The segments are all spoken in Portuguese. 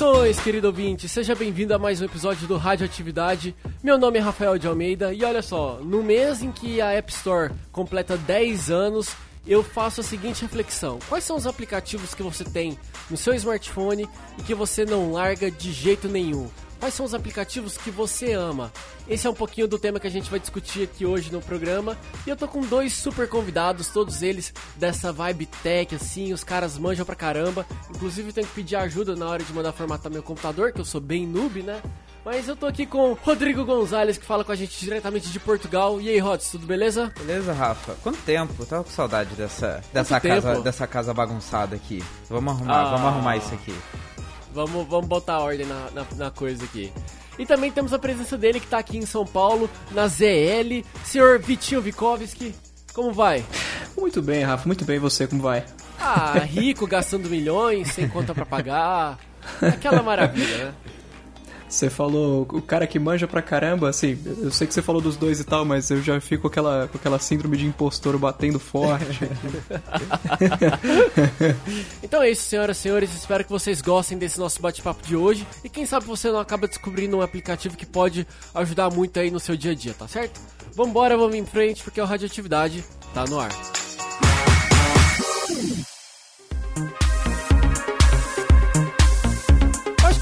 Saudações, querido ouvinte! Seja bem-vindo a mais um episódio do Radioatividade. Meu nome é Rafael de Almeida e olha só, no mês em que a App Store completa 10 anos, eu faço a seguinte reflexão: quais são os aplicativos que você tem no seu smartphone e que você não larga de jeito nenhum? Quais são os aplicativos que você ama? Esse é um pouquinho do tema que a gente vai discutir aqui hoje no programa. E eu tô com dois super convidados, todos eles dessa vibe tech, assim, os caras manjam pra caramba. Inclusive tenho que pedir ajuda na hora de mandar formatar meu computador, que eu sou bem noob, né? Mas eu tô aqui com Rodrigo Gonzalez, que fala com a gente diretamente de Portugal. E aí, Rods, tudo beleza? Beleza, Rafa. Quanto tempo? tava com saudade dessa, dessa, casa, dessa casa bagunçada aqui. Vamos arrumar, ah. vamos arrumar isso aqui. Vamos, vamos botar ordem na, na, na, coisa aqui. E também temos a presença dele que tá aqui em São Paulo, na ZL, senhor Vitinho Vikovski. Como vai? Muito bem, Rafa, muito bem. E você, como vai? Ah, rico, gastando milhões, sem conta para pagar. Aquela maravilha, né? Você falou o cara que manja pra caramba, assim, eu sei que você falou dos dois e tal, mas eu já fico com aquela, com aquela síndrome de impostor batendo forte. então é isso, senhoras e senhores, espero que vocês gostem desse nosso bate-papo de hoje e quem sabe você não acaba descobrindo um aplicativo que pode ajudar muito aí no seu dia a dia, tá certo? Vambora, vamos em frente, porque o Radioatividade tá no ar.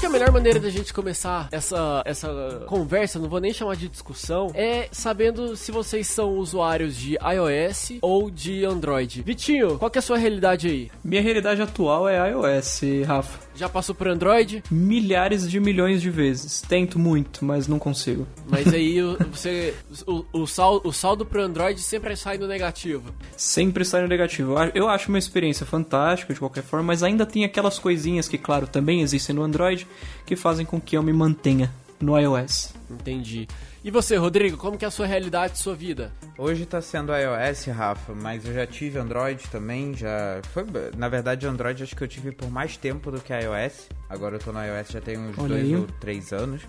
A melhor maneira da gente começar essa, essa conversa, não vou nem chamar de discussão, é sabendo se vocês são usuários de iOS ou de Android. Vitinho, qual que é a sua realidade aí? Minha realidade atual é iOS, Rafa. Já passou por Android? Milhares de milhões de vezes. Tento muito, mas não consigo. Mas aí você. o, o, saldo, o saldo pro Android sempre sai no negativo. Sempre sai no negativo. Eu acho uma experiência fantástica de qualquer forma, mas ainda tem aquelas coisinhas que, claro, também existem no Android, que fazem com que eu me mantenha no iOS. Entendi. E você, Rodrigo, como que é a sua realidade, sua vida? Hoje tá sendo iOS, Rafa, mas eu já tive Android também, já foi, na verdade, Android acho que eu tive por mais tempo do que iOS. Agora eu tô no iOS já tem uns Olha dois aí. ou três anos.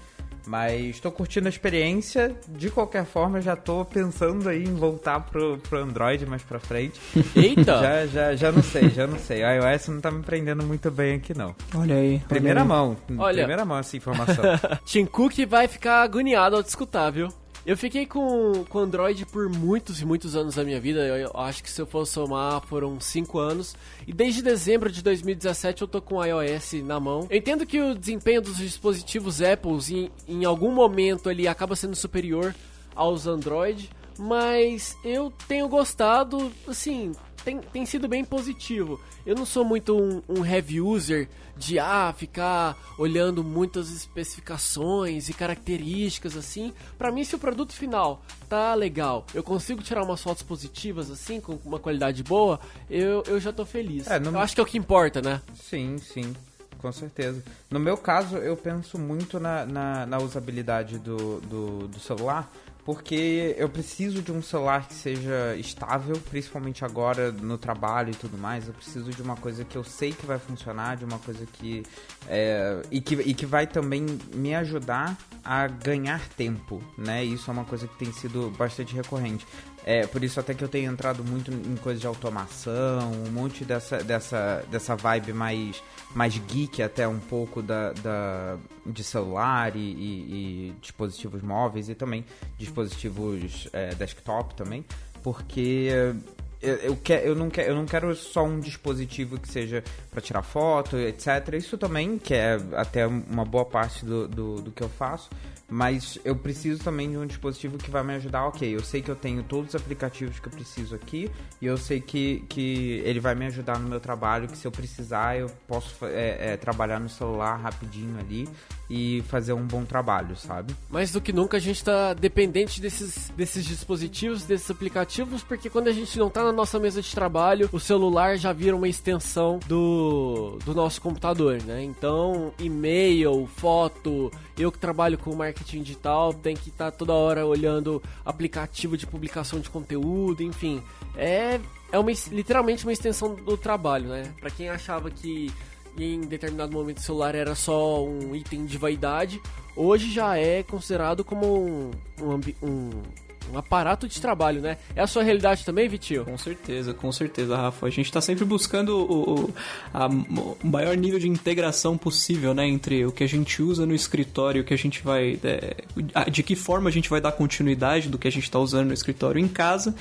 Mas estou curtindo a experiência. De qualquer forma, já estou pensando aí em voltar pro, pro Android mais pra frente. Eita! já, já, já não sei, já não sei. A iOS não tá me prendendo muito bem aqui, não. Olha aí. Primeira olha mão. Olha. Primeira mão essa informação. Tim Cook vai ficar agoniado ao te escutar, viu? Eu fiquei com, com Android por muitos e muitos anos da minha vida. Eu, acho que se eu for somar, foram 5 anos. E desde dezembro de 2017 eu tô com iOS na mão. Eu entendo que o desempenho dos dispositivos Apple em, em algum momento ali acaba sendo superior aos Android. Mas eu tenho gostado, assim, tem, tem sido bem positivo. Eu não sou muito um, um heavy user de ah, ficar olhando muitas especificações e características assim. Para mim, se o produto final tá legal, eu consigo tirar umas fotos positivas assim, com uma qualidade boa, eu, eu já tô feliz. É, no... Eu acho que é o que importa, né? Sim, sim com certeza. No meu caso, eu penso muito na, na, na usabilidade do, do, do, celular, porque eu preciso de um celular que seja estável, principalmente agora no trabalho e tudo mais. Eu preciso de uma coisa que eu sei que vai funcionar, de uma coisa que. É, e, que e que vai também me ajudar a ganhar tempo, né? Isso é uma coisa que tem sido bastante recorrente. É, por isso até que eu tenho entrado muito em coisas de automação, um monte dessa, dessa, dessa vibe mais, mais geek até um pouco da, da, de celular e, e, e dispositivos móveis e também dispositivos é, desktop também, porque eu, eu, quer, eu, não quer, eu não quero só um dispositivo que seja para tirar foto, etc. Isso também, que é até uma boa parte do, do, do que eu faço, mas eu preciso também de um dispositivo que vai me ajudar. Ok, eu sei que eu tenho todos os aplicativos que eu preciso aqui e eu sei que, que ele vai me ajudar no meu trabalho. Que se eu precisar, eu posso é, é, trabalhar no celular rapidinho ali e fazer um bom trabalho, sabe? Mais do que nunca a gente está dependente desses, desses dispositivos, desses aplicativos, porque quando a gente não está na nossa mesa de trabalho, o celular já vira uma extensão do, do nosso computador, né? Então, e-mail, foto, eu que trabalho com marketing digital, tem que estar tá toda hora olhando aplicativo de publicação de conteúdo, enfim. É, é uma, literalmente uma extensão do trabalho, né? Para quem achava que em determinado momento o celular era só um item de vaidade, hoje já é considerado como um, um, um um aparato de trabalho, né? É a sua realidade também, Vitinho? Com certeza, com certeza, Rafa. A gente está sempre buscando o, o, a, o, maior nível de integração possível, né? Entre o que a gente usa no escritório, o que a gente vai. É, de que forma a gente vai dar continuidade do que a gente está usando no escritório em casa.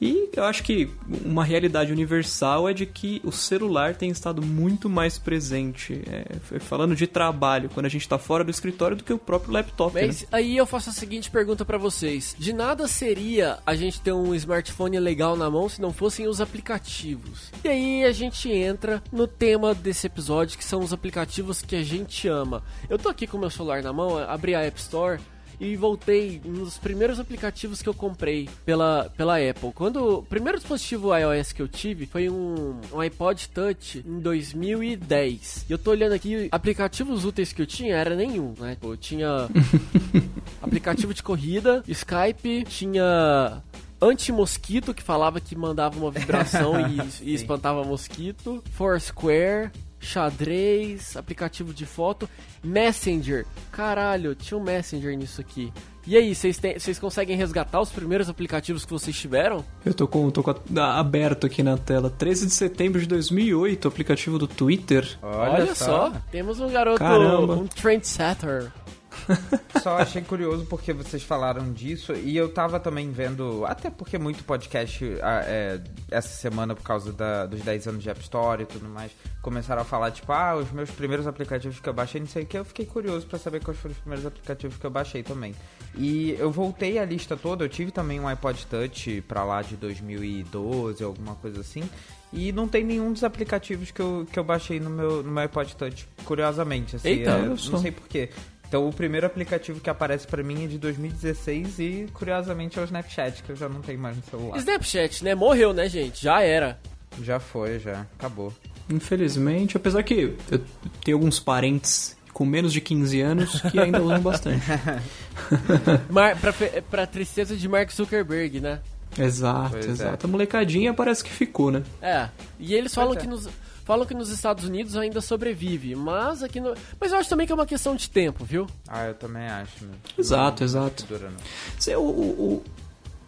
E eu acho que uma realidade universal é de que o celular tem estado muito mais presente, é, falando de trabalho, quando a gente está fora do escritório, do que o próprio laptop. Mas né? aí eu faço a seguinte pergunta para vocês: de nada seria a gente ter um smartphone legal na mão se não fossem os aplicativos. E aí a gente entra no tema desse episódio, que são os aplicativos que a gente ama. Eu tô aqui com meu celular na mão, abri a App Store e voltei nos primeiros aplicativos que eu comprei pela, pela Apple. Quando o primeiro dispositivo iOS que eu tive foi um, um iPod Touch em 2010. E eu tô olhando aqui, aplicativos úteis que eu tinha era nenhum, né? Eu tinha aplicativo de corrida, Skype, tinha anti-mosquito que falava que mandava uma vibração e, e espantava mosquito, Foursquare, xadrez, aplicativo de foto, Messenger. Caralho, tinha um Messenger nisso aqui. E aí, vocês conseguem resgatar os primeiros aplicativos que vocês tiveram? Eu tô com, tô com a, aberto aqui na tela. 13 de setembro de 2008, aplicativo do Twitter. Olha, Olha só. só. temos um garoto, Caramba. um trendsetter. Só achei curioso porque vocês falaram disso e eu tava também vendo, até porque muito podcast ah, é, essa semana por causa da, dos 10 anos de App Store e tudo mais, começaram a falar, tipo, ah, os meus primeiros aplicativos que eu baixei, não sei o que, eu fiquei curioso para saber quais foram os primeiros aplicativos que eu baixei também. E eu voltei a lista toda, eu tive também um iPod Touch pra lá de 2012, alguma coisa assim, e não tem nenhum dos aplicativos que eu, que eu baixei no meu, no meu iPod Touch, curiosamente. Assim, Eita, é, não sei porquê. Então o primeiro aplicativo que aparece para mim é de 2016 e curiosamente é o Snapchat, que eu já não tenho mais no celular. Snapchat, né? Morreu, né, gente? Já era. Já foi, já. Acabou. Infelizmente, apesar que eu tenho alguns parentes com menos de 15 anos que ainda usam bastante. Mar, pra, pra tristeza de Mark Zuckerberg, né? Exato, pois é. exato. É. A molecadinha parece que ficou, né? É. E eles falam é. que nos falam que nos Estados Unidos ainda sobrevive, mas aqui no... Mas eu acho também que é uma questão de tempo, viu? Ah, eu também acho. Né? Exato, não, exato. Dura, não. O, o,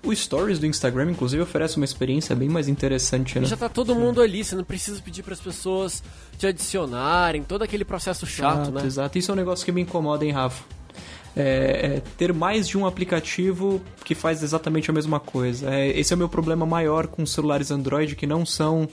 o Stories do Instagram, inclusive, oferece uma experiência bem mais interessante, né? Já tá todo Sim. mundo ali, você não precisa pedir para as pessoas te adicionarem, todo aquele processo chato, exato, né? Exato, isso é um negócio que me incomoda, hein, Rafa? É, é, ter mais de um aplicativo que faz exatamente a mesma coisa. É, esse é o meu problema maior com celulares Android que não são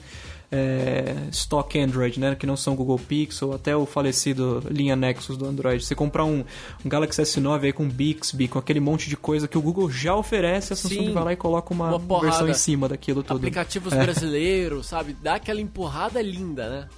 é, stock Android, né? Que não são Google Pixel, até o falecido linha Nexus do Android. Você comprar um, um Galaxy S9 aí com Bixby, com aquele monte de coisa que o Google já oferece, a Samsung Sim, vai lá e coloca uma, uma versão em cima daquilo tudo. Aplicativos é. brasileiros, sabe? Dá aquela empurrada linda, né?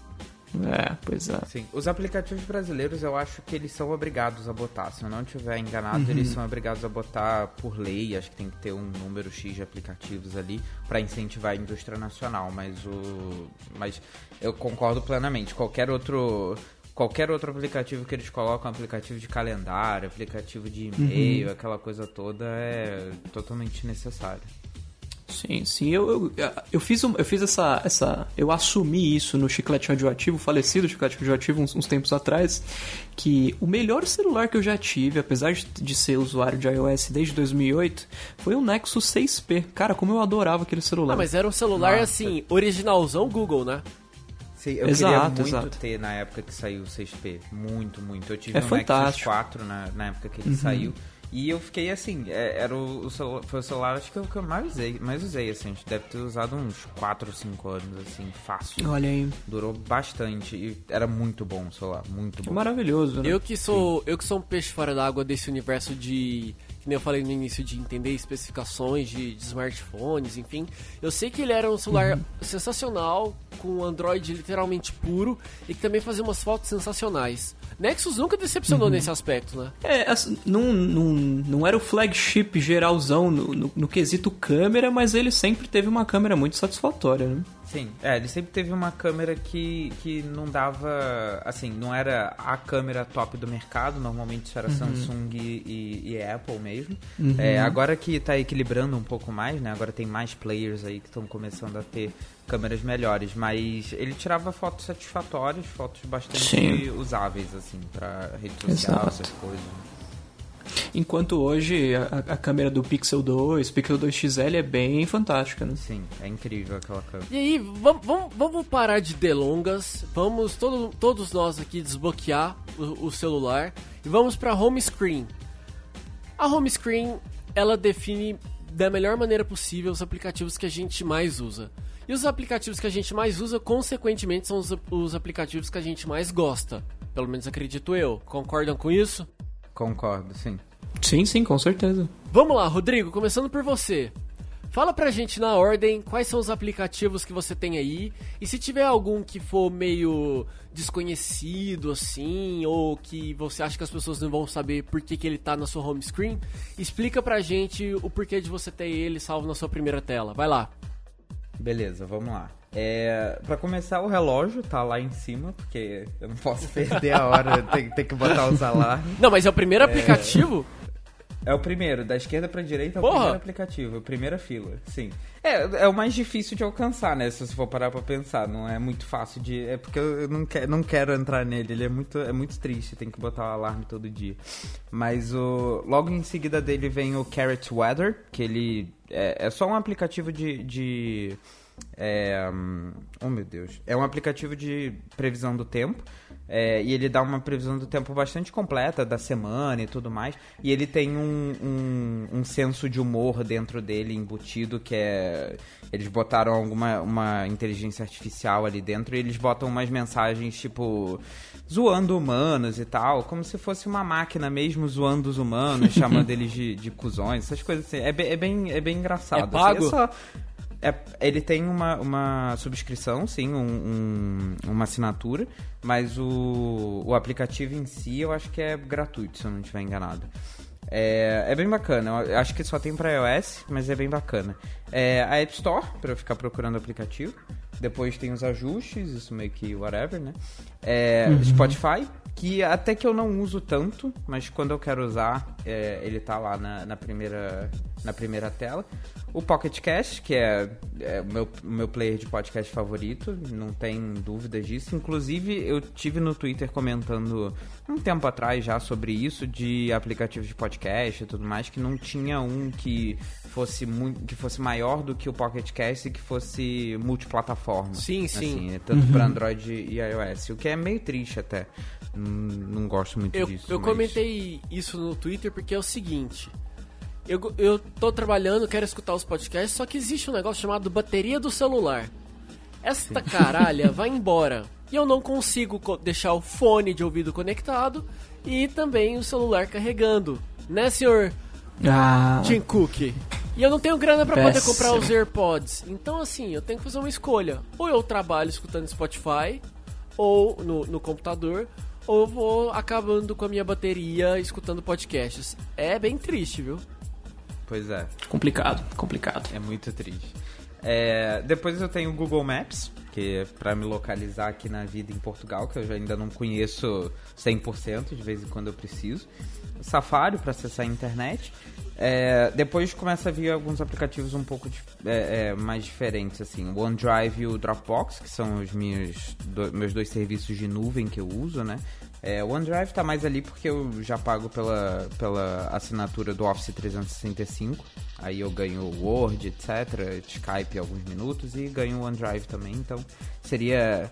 É, pois é. Sim, os aplicativos brasileiros eu acho que eles são obrigados a botar. Se eu não estiver enganado, uhum. eles são obrigados a botar por lei. Acho que tem que ter um número X de aplicativos ali para incentivar a indústria nacional. Mas o, mas eu concordo plenamente. Qualquer outro qualquer outro aplicativo que eles colocam, aplicativo de calendário, aplicativo de e-mail, uhum. aquela coisa toda, é totalmente necessário. Sim, sim. Eu, eu, eu, fiz, eu fiz essa, essa. Eu assumi isso no Chiclete Radioativo, falecido Chiclete Radioativo, uns, uns tempos atrás, que o melhor celular que eu já tive, apesar de, de ser usuário de iOS desde 2008, foi o Nexus 6P. Cara, como eu adorava aquele celular. Ah, mas era um celular, Nossa. assim, originalzão Google, né? Sim, eu exato, queria muito exato. ter na época que saiu o 6P. Muito, muito. Eu tive é um fantástico. Nexus 4 na, na época que ele uhum. saiu. E eu fiquei assim, é, era o, o celular, foi o celular acho que eu, que eu mais usei, mais usei, assim, a gente deve ter usado uns 4 ou 5 anos, assim, fácil. Olha aí. Durou bastante e era muito bom o celular, muito bom. Maravilhoso, né? Eu que sou, eu que sou um peixe fora d'água desse universo de que nem eu falei no início, de entender especificações de, de smartphones, enfim. Eu sei que ele era um celular uhum. sensacional, com Android literalmente puro, e que também fazia umas fotos sensacionais. Nexus nunca decepcionou uhum. nesse aspecto, né? É, assim, não, não, não era o flagship geralzão no, no, no quesito câmera, mas ele sempre teve uma câmera muito satisfatória, né? Sim, é, ele sempre teve uma câmera que, que não dava, assim, não era a câmera top do mercado, normalmente isso era uhum. Samsung e, e, Apple mesmo. Uhum. É, agora que está equilibrando um pouco mais, né, agora tem mais players aí que estão começando a ter câmeras melhores, mas ele tirava fotos satisfatórias, fotos bastante Sim. usáveis, assim, para rede social, Exato. essas coisas. Enquanto hoje a, a câmera do Pixel 2, Pixel 2 XL é bem fantástica, né? Sim, é incrível aquela câmera. E aí, vamos, vamos, vamos parar de delongas, vamos todo, todos nós aqui desbloquear o, o celular e vamos para home screen. A home screen, ela define da melhor maneira possível os aplicativos que a gente mais usa. E os aplicativos que a gente mais usa, consequentemente, são os, os aplicativos que a gente mais gosta. Pelo menos acredito eu. Concordam com isso? Concordo, sim. Sim, sim, com certeza. Vamos lá, Rodrigo, começando por você. Fala pra gente na ordem quais são os aplicativos que você tem aí e se tiver algum que for meio desconhecido assim ou que você acha que as pessoas não vão saber por que, que ele tá na sua home screen, explica pra gente o porquê de você ter ele salvo na sua primeira tela. Vai lá. Beleza, vamos lá. É, para começar, o relógio tá lá em cima, porque eu não posso perder a hora, tem, tem que botar os alarmes. Não, mas é o primeiro aplicativo? É o primeiro, da esquerda pra direita é o Porra! primeiro aplicativo, a primeira fila, sim. É, é o mais difícil de alcançar, né? Se você for parar pra pensar, não é muito fácil de. É porque eu não, quer, não quero entrar nele, ele é muito, é muito triste, tem que botar o alarme todo dia. Mas o. Logo em seguida dele vem o Carrot Weather, que ele. É, é só um aplicativo de. de é, hum, oh meu Deus. É um aplicativo de previsão do tempo. É, e ele dá uma previsão do tempo bastante completa, da semana e tudo mais. E ele tem um, um, um senso de humor dentro dele embutido, que é. Eles botaram alguma uma inteligência artificial ali dentro e eles botam umas mensagens tipo. zoando humanos e tal, como se fosse uma máquina mesmo zoando os humanos, chamando eles de, de cuzões, essas coisas assim. É, bem- é bem, é bem engraçado. É pago? Assim, só- é, ele tem uma, uma subscrição, sim, um- um- uma assinatura, mas o, o aplicativo em si eu acho que é gratuito, se eu não estiver enganado. É, é bem bacana, eu acho que só tem para iOS, mas é bem bacana. É, a App Store, para eu ficar procurando o aplicativo. Depois tem os ajustes, isso meio que whatever, né? É, Spotify, que até que eu não uso tanto, mas quando eu quero usar, é, ele tá lá na, na primeira, na primeira tela. O Pocket Cast, que é, é o meu, o meu player de podcast favorito, não tem dúvidas disso. Inclusive, eu tive no Twitter comentando um tempo atrás já sobre isso, de aplicativos de podcast e tudo mais, que não tinha um que fosse muito, que fosse maior do que o Pocket Cast e que fosse multiplataforma. Sim, sim. Assim, tanto para Android e iOS, o que é meio triste até. Não gosto muito Eu, disso. eu mas- comentei isso no Twitter porque é o seguinte. Eu, eu tô trabalhando, quero escutar os podcasts, só que existe um negócio chamado bateria do celular. Esta caralha vai embora. E eu não consigo co- deixar o fone de ouvido conectado e também o celular carregando. Né, senhor Ah, Tim Cook? E eu não tenho grana pra poder comprar os AirPods. Então, assim, eu tenho que fazer uma escolha. Ou eu trabalho escutando Spotify, ou no, no computador, ou vou acabando com a minha bateria escutando podcasts. É bem triste, viu? Pois é. complicado, complicado. É muito triste. É, depois eu tenho o Google Maps, que pra me localizar aqui na vida em Portugal, que eu já ainda não conheço 100%, de vez em quando eu preciso. Safari para acessar a internet. É, depois começa a vir alguns aplicativos um pouco dif- é, é, mais diferentes, assim. O OneDrive e o Dropbox, que são os meus, do- meus dois serviços de nuvem que eu uso, né? É, o OneDrive tá mais ali porque eu já pago pela, pela assinatura do Office 365. Aí eu ganho Word, etc, Skype alguns minutos e ganho o OneDrive também. Então seria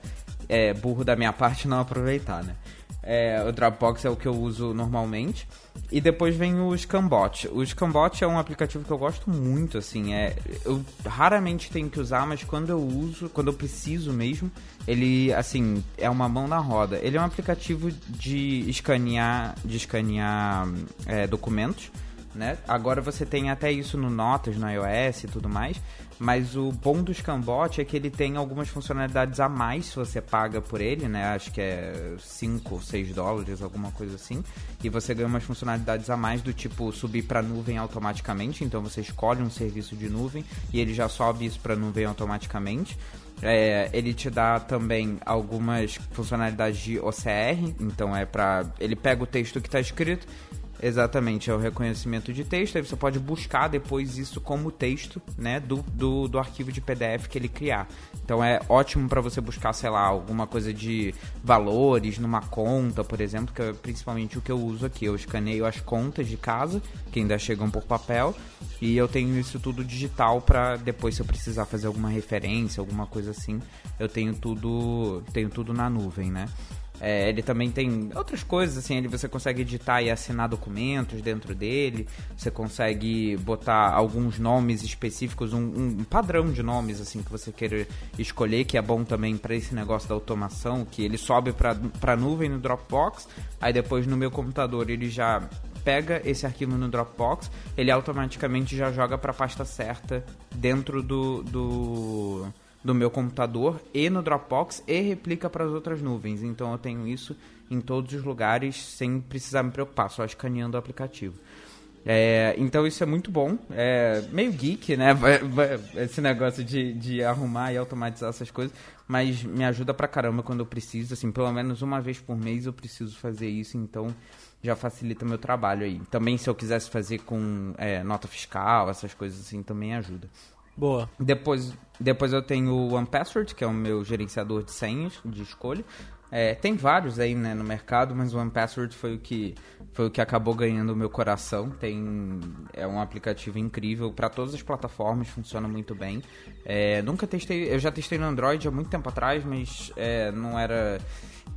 é, burro da minha parte não aproveitar, né? É, o Dropbox é o que eu uso normalmente. E depois vem o Scambot. O Scambot é um aplicativo que eu gosto muito, assim. É, eu raramente tenho que usar, mas quando eu uso, quando eu preciso mesmo, ele, assim, é uma mão na roda. Ele é um aplicativo de escanear, de escanear é, documentos. Né? Agora você tem até isso no Notas, no iOS e tudo mais. Mas o bom do Scambot é que ele tem algumas funcionalidades a mais se você paga por ele, né? Acho que é 5 ou 6 dólares, alguma coisa assim. E você ganha umas funcionalidades a mais do tipo subir para nuvem automaticamente. Então você escolhe um serviço de nuvem e ele já sobe isso para nuvem automaticamente. É, ele te dá também algumas funcionalidades de OCR, então é para ele pega o texto que está escrito, Exatamente, é o reconhecimento de texto. Aí você pode buscar depois isso como texto, né, do, do, do arquivo de PDF que ele criar. Então é ótimo para você buscar, sei lá, alguma coisa de valores numa conta, por exemplo, que é principalmente o que eu uso aqui. Eu escaneio as contas de casa, que ainda chegam por papel, e eu tenho isso tudo digital para depois, se eu precisar fazer alguma referência, alguma coisa assim, eu tenho tudo, tenho tudo na nuvem, né? É, ele também tem outras coisas, assim, ele você consegue editar e assinar documentos dentro dele, você consegue botar alguns nomes específicos, um, um padrão de nomes, assim, que você queira escolher, que é bom também para esse negócio da automação, que ele sobe para a nuvem no Dropbox, aí depois no meu computador ele já pega esse arquivo no Dropbox, ele automaticamente já joga para a pasta certa dentro do, do do meu computador e no Dropbox e replica para as outras nuvens. Então eu tenho isso em todos os lugares sem precisar me preocupar, só escaneando o aplicativo. É, então isso é muito bom, é meio geek, né? Esse negócio de, de arrumar e automatizar essas coisas, mas me ajuda pra caramba quando eu preciso, assim, pelo menos uma vez por mês eu preciso fazer isso, então já facilita meu trabalho aí. Também se eu quisesse fazer com é, nota fiscal, essas coisas assim, também ajuda. Boa. Depois, depois eu tenho o OnePassword, que é o meu gerenciador de senhas de escolha. É, tem vários aí né, no mercado, mas o OnePassword foi o que foi o que acabou ganhando o meu coração. Tem é um aplicativo incrível para todas as plataformas, funciona muito bem. É, nunca testei, eu já testei no Android há muito tempo atrás, mas é, não era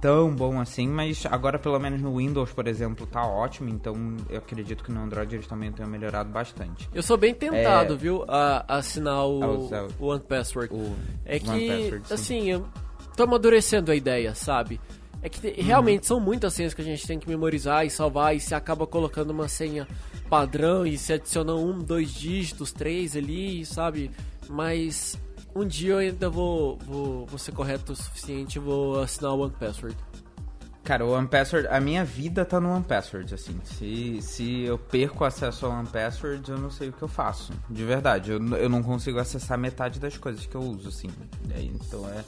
tão bom assim, mas agora pelo menos no Windows, por exemplo, tá ótimo, então eu acredito que no Android eles também tenham melhorado bastante. Eu sou bem tentado, é... viu, a, a assinar o, ah, o One Password. O é que, Password, assim, eu tô amadurecendo a ideia, sabe? É que uhum. realmente são muitas senhas que a gente tem que memorizar e salvar e se acaba colocando uma senha padrão e se adiciona um, dois dígitos, três ali, sabe? Mas um dia eu ainda vou, vou, vou ser correto o suficiente e vou assinar o One Password. Cara, o One Password, a minha vida tá no One Password, assim. Se, se eu perco acesso ao One Password, eu não sei o que eu faço. De verdade, eu, eu não consigo acessar metade das coisas que eu uso, assim. É, então é.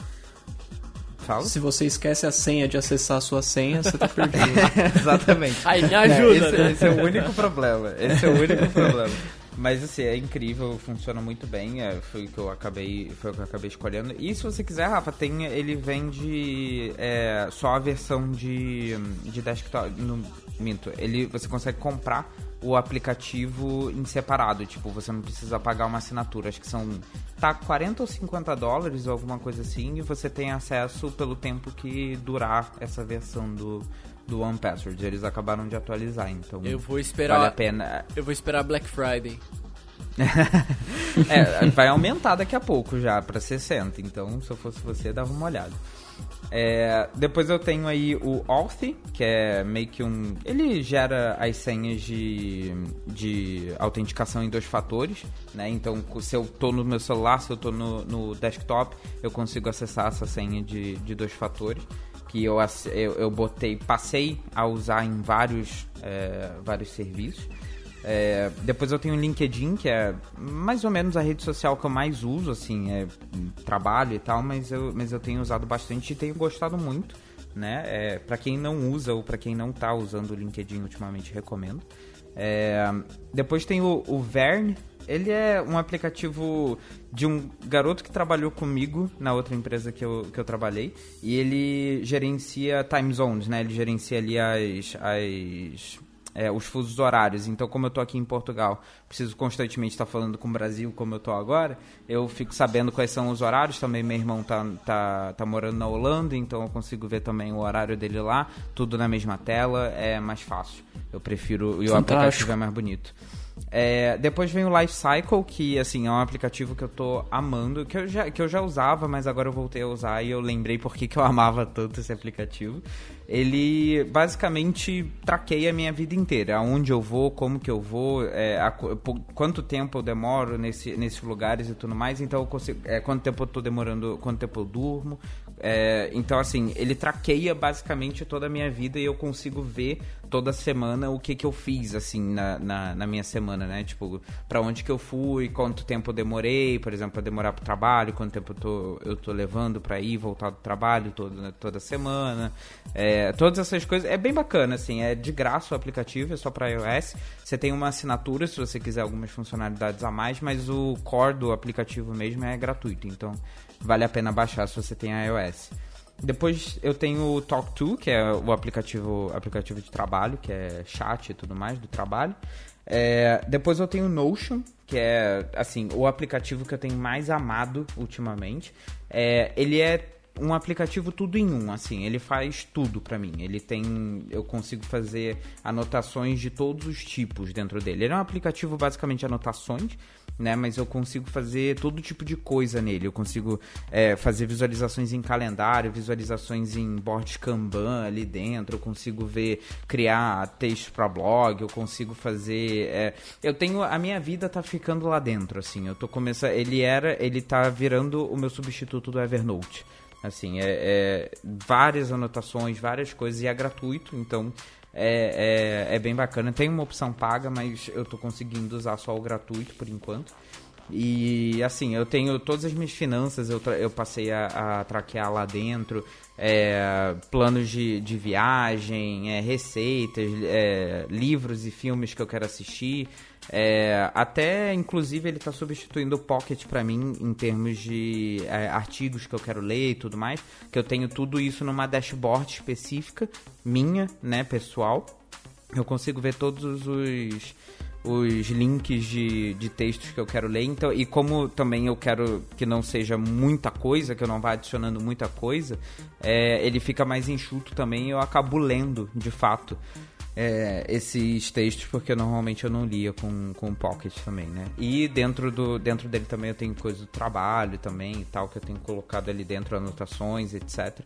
Fala. Se você esquece a senha de acessar a sua senha, você tá perdido. Exatamente. Aí me ajuda, é, esse, né? esse é o único problema. Esse é o único problema. Mas assim, é incrível, funciona muito bem. É, foi o que eu acabei, foi o que eu acabei escolhendo. E se você quiser, Rafa, tem, ele vende é, só a versão de, de desktop. No, minto, ele, você consegue comprar o aplicativo em separado. Tipo, você não precisa pagar uma assinatura. Acho que são. Tá 40 ou 50 dólares ou alguma coisa assim. E você tem acesso pelo tempo que durar essa versão do, do One Password. Eles acabaram de atualizar, então. Eu vou esperar. Vale a pena. Eu vou esperar Black Friday. é, vai aumentar daqui a pouco já para 60. Então, se eu fosse você, dava uma olhada. É, depois eu tenho aí o Authy, que é meio que um. Ele gera as senhas de, de autenticação em dois fatores, né? Então, se eu tô no meu celular, se eu tô no, no desktop, eu consigo acessar essa senha de, de dois fatores que eu, eu, eu botei, passei a usar em vários, é, vários serviços. É, depois eu tenho o LinkedIn, que é mais ou menos a rede social que eu mais uso, assim, é trabalho e tal, mas eu, mas eu tenho usado bastante e tenho gostado muito, né? É, para quem não usa ou para quem não tá usando o LinkedIn ultimamente, recomendo. É, depois tem o, o Verne, ele é um aplicativo de um garoto que trabalhou comigo na outra empresa que eu, que eu trabalhei. E ele gerencia time zones, né? Ele gerencia ali as, as é, os fusos horários. Então, como eu estou aqui em Portugal, preciso constantemente estar falando com o Brasil, como eu estou agora, eu fico sabendo quais são os horários. Também meu irmão tá, tá, tá morando na Holanda, então eu consigo ver também o horário dele lá, tudo na mesma tela, é mais fácil. Eu prefiro, e o aplicativo é mais bonito. É, depois vem o Life Cycle, que assim, é um aplicativo que eu tô amando, que eu já, que eu já usava, mas agora eu voltei a usar e eu lembrei porque que eu amava tanto esse aplicativo. Ele basicamente traqueia a minha vida inteira, aonde eu vou, como que eu vou, é, a, quanto tempo eu demoro nesse, nesses lugares e tudo mais. Então eu consigo. É, quanto tempo eu tô demorando, quanto tempo eu durmo, é, então, assim, ele traqueia basicamente toda a minha vida e eu consigo ver toda semana o que, que eu fiz, assim, na, na, na minha semana né? Tipo, para onde que eu fui, quanto tempo eu demorei, por exemplo, pra demorar pro trabalho, quanto tempo eu tô, eu tô levando para ir voltar do trabalho todo, toda semana. É, todas essas coisas. É bem bacana, assim, é de graça o aplicativo, é só para iOS. Você tem uma assinatura se você quiser algumas funcionalidades a mais, mas o core do aplicativo mesmo é gratuito, então vale a pena baixar se você tem iOS. Depois eu tenho o Talk2, que é o aplicativo, aplicativo de trabalho, que é chat e tudo mais do trabalho. É, depois eu tenho o Notion, que é assim o aplicativo que eu tenho mais amado ultimamente. É, ele é um aplicativo tudo em um, assim, ele faz tudo para mim. Ele tem, eu consigo fazer anotações de todos os tipos dentro dele. Ele é um aplicativo basicamente de anotações, né? Mas eu consigo fazer todo tipo de coisa nele. Eu consigo é, fazer visualizações em calendário, visualizações em board Kanban ali dentro. Eu consigo ver, criar texto para blog. Eu consigo fazer. É, eu tenho a minha vida tá ficando lá dentro, assim. Eu tô começando. Ele era, ele tá virando o meu substituto do Evernote. Assim, é, é, várias anotações, várias coisas e é gratuito, então é, é, é, bem bacana. Tem uma opção paga, mas eu tô conseguindo usar só o gratuito por enquanto. E assim, eu tenho todas as minhas finanças, eu, eu passei a, a traquear lá dentro, é, planos de, de viagem, é, receitas, é, livros e filmes que eu quero assistir. É, até, inclusive, ele está substituindo o Pocket para mim em termos de é, artigos que eu quero ler e tudo mais. Que eu tenho tudo isso numa dashboard específica, minha, né, pessoal. Eu consigo ver todos os, os links de, de textos que eu quero ler. Então, e como também eu quero que não seja muita coisa, que eu não vá adicionando muita coisa, é, ele fica mais enxuto também e eu acabo lendo, de fato é, esses textos, porque normalmente eu não lia com, com Pocket também, né? E dentro, do, dentro dele também eu tenho coisa do trabalho também e tal, que eu tenho colocado ali dentro, anotações, etc.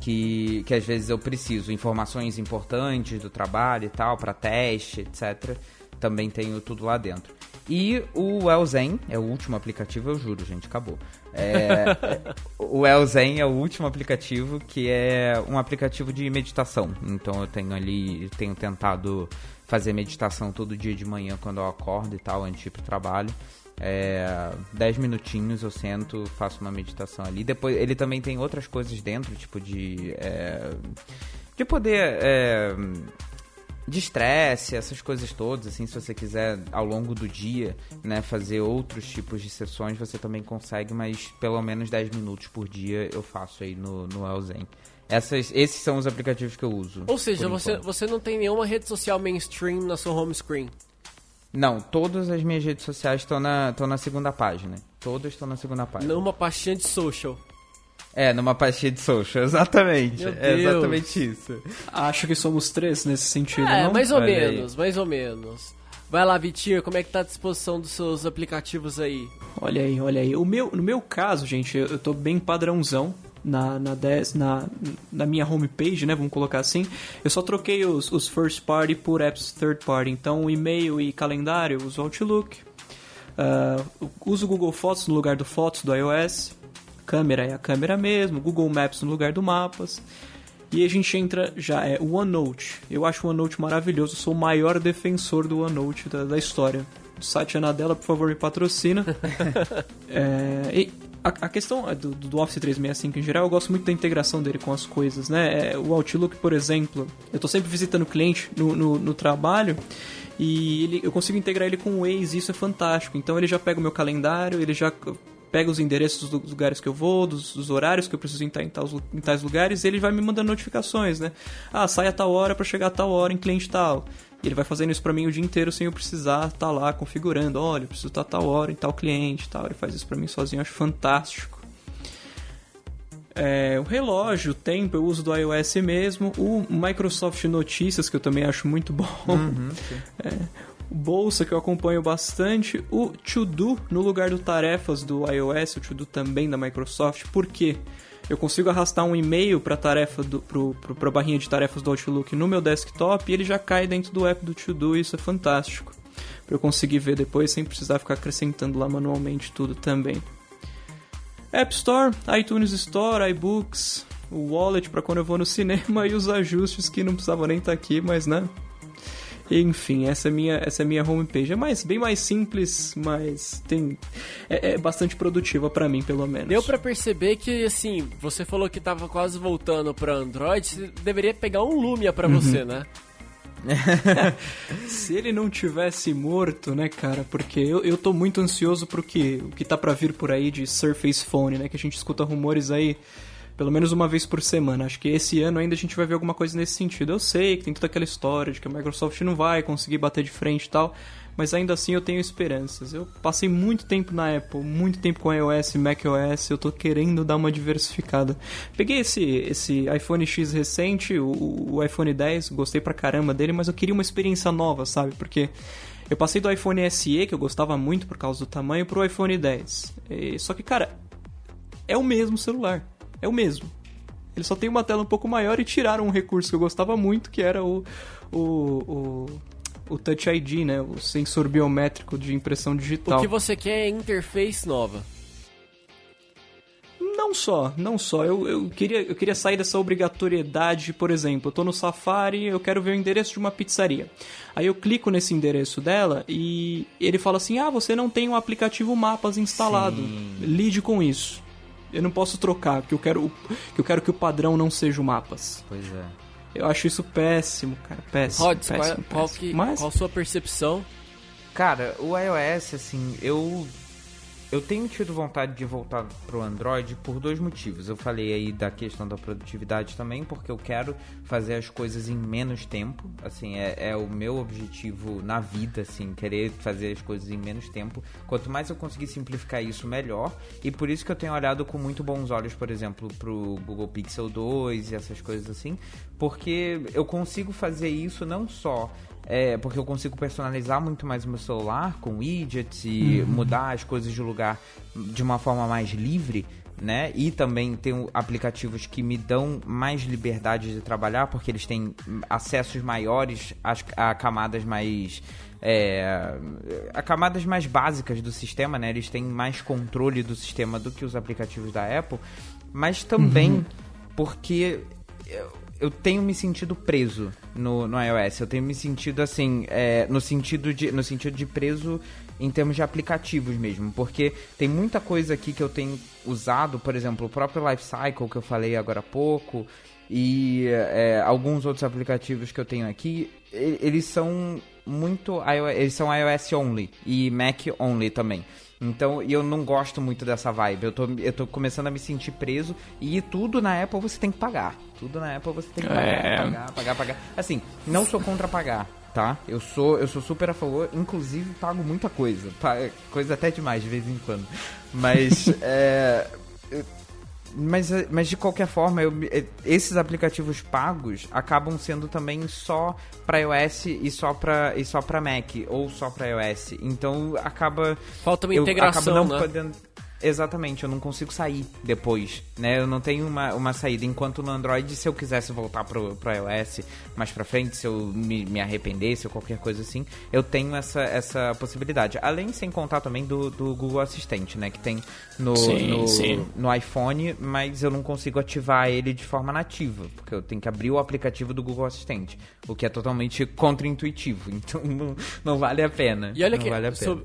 Que, que às vezes eu preciso, informações importantes do trabalho e tal, para teste, etc. Também tenho tudo lá dentro. E o Elzen é o último aplicativo, eu juro, gente, acabou. É, o Elzen é o último aplicativo que é um aplicativo de meditação. Então eu tenho ali, tenho tentado fazer meditação todo dia de manhã quando eu acordo e tal, antes de ir pro trabalho. É, 10 minutinhos eu sento, faço uma meditação ali. Depois ele também tem outras coisas dentro, tipo de. É, de poder é, de estresse, essas coisas todas, assim, se você quiser ao longo do dia, né, fazer outros tipos de sessões, você também consegue, mas pelo menos 10 minutos por dia eu faço aí no, no Elzen. Essas, esses são os aplicativos que eu uso. Ou seja, você, você não tem nenhuma rede social mainstream na sua home screen? Não, todas as minhas redes sociais estão na, na segunda página. Todas estão na segunda página. Numa pastinha de social. É, numa pastinha de social, exatamente. É exatamente isso. Acho que somos três nesse sentido, é, não? mais ou Olha menos, aí. mais ou menos. Vai lá, Vitinho, como é que tá a disposição dos seus aplicativos aí? Olha aí, olha aí. O meu, no meu caso, gente, eu, eu tô bem padrãozão na, na, na, na minha homepage, né? Vamos colocar assim. Eu só troquei os, os first party por apps third party. Então, e-mail e calendário, uso Outlook. Uh, uso o Google Fotos no lugar do Fotos do iOS câmera é a câmera mesmo, Google Maps no lugar do mapas. E a gente entra já, é o OneNote. Eu acho o OneNote maravilhoso, sou o maior defensor do OneNote da, da história. O site Anadela, por favor, me patrocina. é, a, a, questão do, do, Office 365 em geral, eu gosto muito da integração dele com as coisas, né? É, o Outlook, por exemplo, eu estou sempre visitando o cliente no, no, no trabalho e ele, eu consigo integrar ele com o Waze, isso é fantástico. Então ele já pega o meu calendário, ele já pega os endereços dos lugares que eu vou, dos, dos horários que eu preciso estar em, tais, em tais lugares, e ele vai me mandando notificações, né? Ah, sai a tal hora para chegar a tal hora em cliente tal. E ele vai fazendo isso para mim o dia inteiro sem eu precisar estar tá lá configurando. Olha, eu preciso estar a tal hora em tal cliente tal. Ele faz isso para mim sozinho, eu acho fantástico. É, o relógio, o tempo, eu uso do iOS mesmo. O Microsoft Notícias, que eu também acho muito bom. Uhum, é, Bolsa, que eu acompanho bastante, o To-Do no lugar do Tarefas do iOS, o To-Do também da Microsoft. Por quê? Eu consigo arrastar um e-mail para tarefa do, barrinha de tarefas do Outlook no meu desktop e ele já cai dentro do app do To-Do, isso é fantástico. Para eu conseguir ver depois sem precisar ficar acrescentando lá manualmente tudo também. App Store, iTunes Store, iBooks, o Wallet para quando eu vou no cinema e os ajustes que não precisavam nem estar tá aqui, mas né, Enfim, essa é minha, essa é minha homepage. É mais, bem mais simples, mas tem é, é bastante produtiva para mim, pelo menos. Deu para perceber que assim, você falou que tava quase voltando para Android, você deveria pegar um Lumia para uhum. você, né? Se ele não tivesse morto, né, cara? Porque eu, eu tô muito ansioso pro que, o que tá para vir por aí de Surface Phone, né? Que a gente escuta rumores aí pelo menos uma vez por semana. Acho que esse ano ainda a gente vai ver alguma coisa nesse sentido. Eu sei que tem toda aquela história de que a Microsoft não vai conseguir bater de frente e tal, mas ainda assim eu tenho esperanças. Eu passei muito tempo na Apple, muito tempo com iOS, macOS, eu tô querendo dar uma diversificada. Peguei esse, esse iPhone X recente, o, o iPhone 10, gostei pra caramba dele, mas eu queria uma experiência nova, sabe? Porque eu passei do iPhone SE, que eu gostava muito por causa do tamanho, pro iPhone 10. E, só que, cara, é o mesmo celular é o mesmo. Ele só tem uma tela um pouco maior e tiraram um recurso que eu gostava muito, que era o, o, o, o Touch ID, né? O sensor biométrico de impressão digital. O que você quer é interface nova. Não só, não só. Eu, eu, queria, eu queria sair dessa obrigatoriedade, por exemplo, eu tô no Safari, eu quero ver o endereço de uma pizzaria. Aí eu clico nesse endereço dela e ele fala assim: ah, você não tem o um aplicativo Mapas instalado. Sim. Lide com isso. Eu não posso trocar, porque eu quero, que eu quero que o padrão não seja o mapas. Pois é. Eu acho isso péssimo, cara. Péssimo. Rods, péssimo, qual, péssimo. Qual, que, Mas... qual a sua percepção? Cara, o iOS, assim, eu eu tenho tido vontade de voltar pro Android por dois motivos. Eu falei aí da questão da produtividade também, porque eu quero fazer as coisas em menos tempo. Assim, é, é o meu objetivo na vida, assim, querer fazer as coisas em menos tempo. Quanto mais eu conseguir simplificar isso, melhor. E por isso que eu tenho olhado com muito bons olhos, por exemplo, pro Google Pixel 2 e essas coisas assim, porque eu consigo fazer isso não só é, porque eu consigo personalizar muito mais o meu celular com widgets e uhum. mudar as coisas de lugar de uma forma mais livre, né? E também tem aplicativos que me dão mais liberdade de trabalhar, porque eles têm acessos maiores às, a camadas mais. É, a camadas mais básicas do sistema, né? Eles têm mais controle do sistema do que os aplicativos da Apple, mas também uhum. porque eu tenho me sentido preso no, no iOS. Eu tenho me sentido assim, é, no, sentido de, no sentido de preso em termos de aplicativos mesmo. Porque tem muita coisa aqui que eu tenho usado, por exemplo, o próprio Lifecycle que eu falei agora há pouco, e é, alguns outros aplicativos que eu tenho aqui, eles são muito eles são iOS only e Mac only também. Então, eu não gosto muito dessa vibe. Eu tô, eu tô começando a me sentir preso. E tudo na Apple você tem que pagar. Tudo na Apple você tem que pagar, é... pagar, pagar, pagar. Assim, não sou contra pagar, tá? Eu sou, eu sou super a favor. Inclusive, pago muita coisa. Coisa até demais de vez em quando. Mas, é mas, mas de qualquer forma, eu, esses aplicativos pagos acabam sendo também só para iOS e só para e só para Mac ou só para iOS. Então acaba falta uma integração, eu né? Podendo, Exatamente, eu não consigo sair depois, né? Eu não tenho uma, uma saída. Enquanto no Android, se eu quisesse voltar pro, pro iOS mais pra frente, se eu me, me arrependesse ou qualquer coisa assim, eu tenho essa, essa possibilidade. Além, sem contar também do, do Google Assistente, né? Que tem no, sim, no, sim. no iPhone, mas eu não consigo ativar ele de forma nativa, porque eu tenho que abrir o aplicativo do Google Assistente, o que é totalmente contra-intuitivo, então não, não vale a pena. E olha não que... Vale a pena.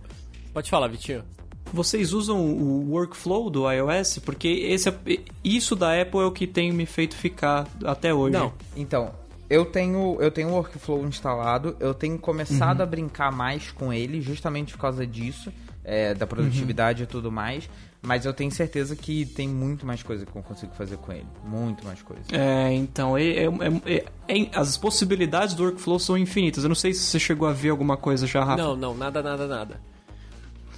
Pode falar, Vitinho. Vocês usam o workflow do iOS? Porque esse, é, isso da Apple é o que tem me feito ficar até hoje. Não, então, eu tenho eu tenho o workflow instalado, eu tenho começado uhum. a brincar mais com ele justamente por causa disso, é, da produtividade uhum. e tudo mais. Mas eu tenho certeza que tem muito mais coisa que eu consigo fazer com ele. Muito mais coisa. É, então, é, é, é, é as possibilidades do workflow são infinitas. Eu não sei se você chegou a ver alguma coisa já, Rafa. Não, não, nada, nada, nada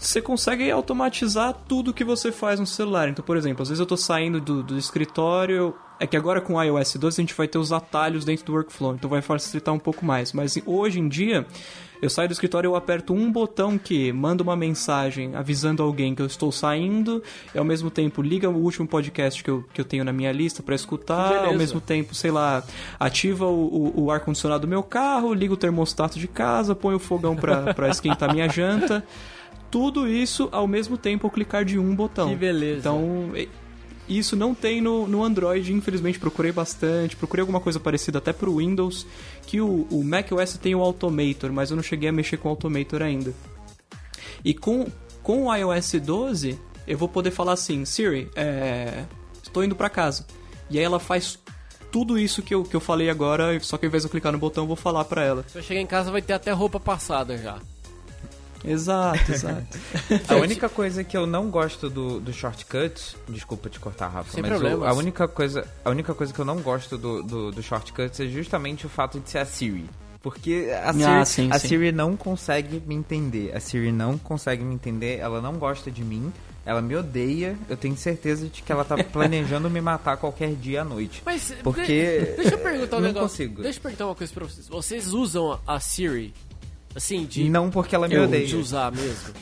você consegue automatizar tudo que você faz no celular. Então, por exemplo, às vezes eu estou saindo do, do escritório. É que agora com o iOS 12 a gente vai ter os atalhos dentro do workflow, então vai facilitar um pouco mais. Mas hoje em dia, eu saio do escritório eu aperto um botão que manda uma mensagem avisando alguém que eu estou saindo, e ao mesmo tempo liga o último podcast que eu, que eu tenho na minha lista para escutar, ao mesmo tempo, sei lá, ativa o, o, o ar-condicionado do meu carro, liga o termostato de casa, põe o fogão para esquentar minha janta tudo isso ao mesmo tempo ao clicar de um botão. Que beleza. Então, isso não tem no, no Android, infelizmente. Procurei bastante, procurei alguma coisa parecida até pro Windows, que o, o macOS tem o Automator, mas eu não cheguei a mexer com o Automator ainda. E com, com o iOS 12, eu vou poder falar assim, Siri, é, estou indo para casa. E aí ela faz tudo isso que eu, que eu falei agora, só que ao invés de eu clicar no botão, eu vou falar para ela. Se eu chegar em casa, vai ter até roupa passada já. Exato, exato. a única coisa que eu não gosto do, do shortcuts, desculpa te cortar, Rafa, Sem mas problemas. a única coisa, a única coisa que eu não gosto do, do, do shortcuts é justamente o fato de ser a Siri. Porque a Siri, Ah, sim, a sim. Siri não consegue me entender. A Siri não consegue me entender, ela não gosta de mim, ela me odeia. Eu tenho certeza de que ela tá planejando me matar qualquer dia à noite. Mas Porque de- deixa eu perguntar um não negócio. consigo. Deixa eu perguntar uma coisa pra vocês. Vocês usam a Siri assim de Não porque ela me Eu- odeia. de usar mesmo?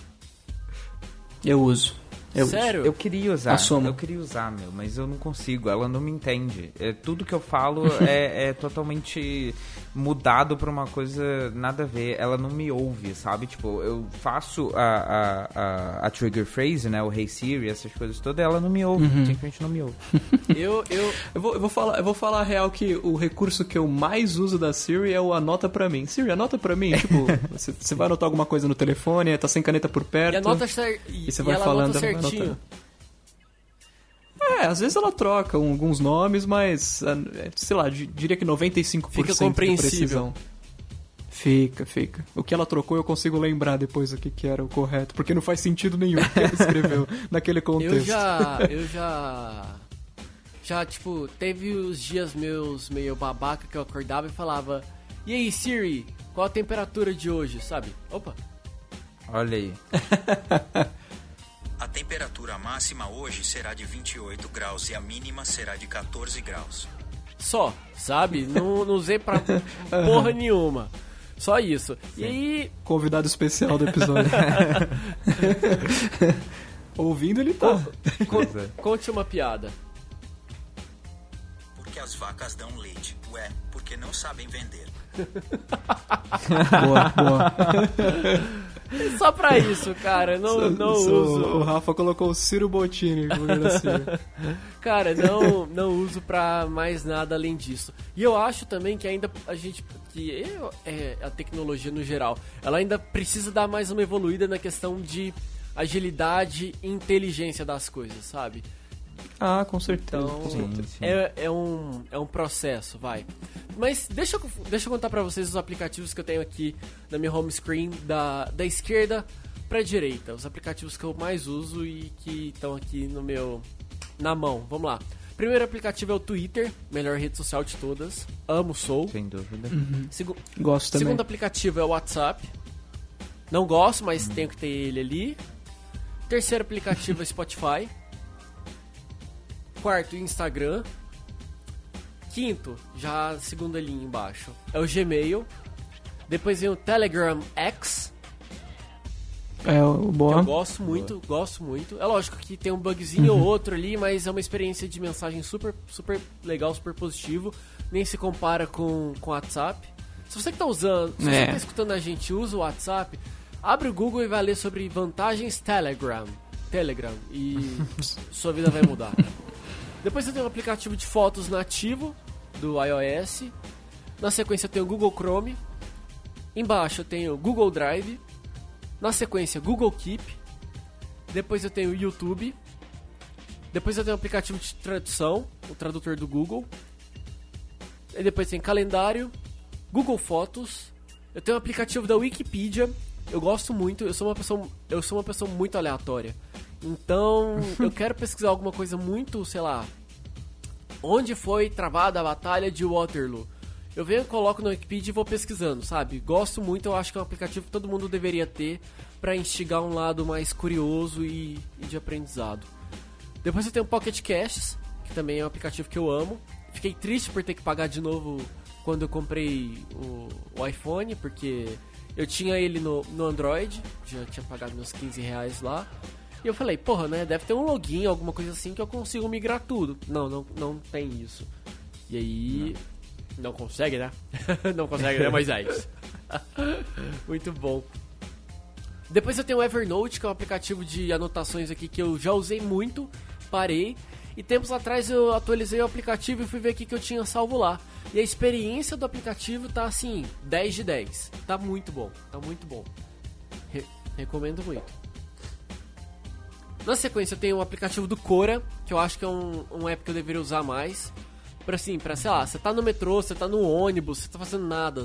Eu uso. Eu. Sério? Eu queria usar, Assumo. eu queria usar, meu, mas eu não consigo, ela não me entende. É, tudo que eu falo é, é totalmente mudado pra uma coisa nada a ver. Ela não me ouve, sabe? Tipo, eu faço a, a, a, a trigger phrase, né? O Hey Siri, essas coisas todas, ela não me ouve, simplesmente não me ouve. Eu, eu, Eu vou, eu, vou falar, eu vou falar a real que o recurso que eu mais uso da Siri é o anota pra mim. Siri, anota pra mim. Tipo, você, você vai anotar alguma coisa no telefone, tá sem caneta por perto. e anota e, E você e vai ela falando, anotando. É, às vezes ela troca um- alguns nomes, mas, ah, é, sei lá, di- diria que 95% Fica compreensível. Fica, fica. O que ela trocou eu consigo lembrar depois o que, que era o correto, porque não faz sentido nenhum o que ela escreveu naquele contexto. Eu já. Eu já. Já, tipo, teve os dias meus meio babaca que eu acordava e falava: E aí, Siri, qual a temperatura de hoje, sabe? Opa! Olha aí. A temperatura máxima hoje será de 28 graus e a mínima será de 14 graus. Só, sabe? não, não usei pra porra nenhuma. Só isso. E aí, Convidado especial do episódio. Ouvindo ele tá. con- conte uma piada. Porque as vacas dão leite. Ué, porque não sabem vender. Boa, boa. Só pra isso, cara. Não, não So- uso. O Rafa colocou o Ciro Bottini Siri. Cara, não, não uso pra mais nada além disso. E eu acho também que ainda a gente. que é, a tecnologia no geral, ela ainda precisa dar mais uma evoluída na questão de agilidade e inteligência das coisas, sabe? Ah, com certeza. Então, com certeza. sim. É, é, um, é um processo, vai. Mas deixa eu, deixa eu contar pra vocês os aplicativos que eu tenho aqui na minha home screen, da, da esquerda pra direita. Os aplicativos que eu mais uso e que estão aqui no meu. na mão. Vamos lá. Primeiro aplicativo é o Twitter, melhor rede social de todas. Amo, sou. Sem dúvida. Segu- Gosto também. Segundo aplicativo é o WhatsApp. Não gosto, mas tenho que ter ele ali. Terceiro aplicativo é Spotify. Quarto, Instagram. Quinto, já a segunda linha embaixo, é o Gmail. Depois vem o Telegram X, É, boa. eu gosto muito, gosto muito. É lógico que tem um bugzinho ou outro ali, mas é uma experiência de mensagem super, super legal, super positivo. Nem se compara com o WhatsApp. Se você que tá usando, se você É. que tá escutando a gente usa o WhatsApp, abre o Google e vai ler sobre vantagens Telegram. Telegram. E sua vida vai mudar. Depois você tem um aplicativo de fotos nativo do iOS. Na sequência tem o Google Chrome. Embaixo eu tenho o Google Drive. Na sequência, Google Keep. Depois eu tenho o YouTube. Depois eu tenho o aplicativo de tradução, o tradutor do Google. E depois tem calendário, Google Fotos. Eu tenho o aplicativo da Wikipedia. Eu gosto muito, eu sou uma pessoa, eu sou uma pessoa muito aleatória. Então, eu quero pesquisar alguma coisa muito, sei lá, onde foi travada a batalha de Waterloo. Eu venho, coloco no Wikipedia e vou pesquisando, sabe? Gosto muito, eu acho que é um aplicativo que todo mundo deveria ter pra instigar um lado mais curioso e, e de aprendizado. Depois eu tenho o Pocket Casts, que também é um aplicativo que eu amo. Fiquei triste por ter que pagar de novo quando eu comprei o, o iPhone, porque eu tinha ele no, no Android, já tinha pagado meus 15 reais lá. E eu falei, porra, né? Deve ter um login, alguma coisa assim que eu consigo migrar tudo. Não, não, não tem isso. E aí. Não, consegue, né? não consegue, né, Moisés? Muito bom. Depois eu tenho o Evernote, que é um aplicativo de anotações aqui que eu já usei muito, parei. E tempos atrás eu atualizei o aplicativo e fui ver o que eu tinha salvo lá. E a experiência do aplicativo tá assim, 10 de 10. Tá muito bom, tá muito bom. Re recomendo muito. Na sequência eu tenho o aplicativo do Cora, que eu acho que é um, um app que eu deveria usar mais. Pra assim, pra sei lá, você tá no metrô, você tá no ônibus, você tá fazendo nada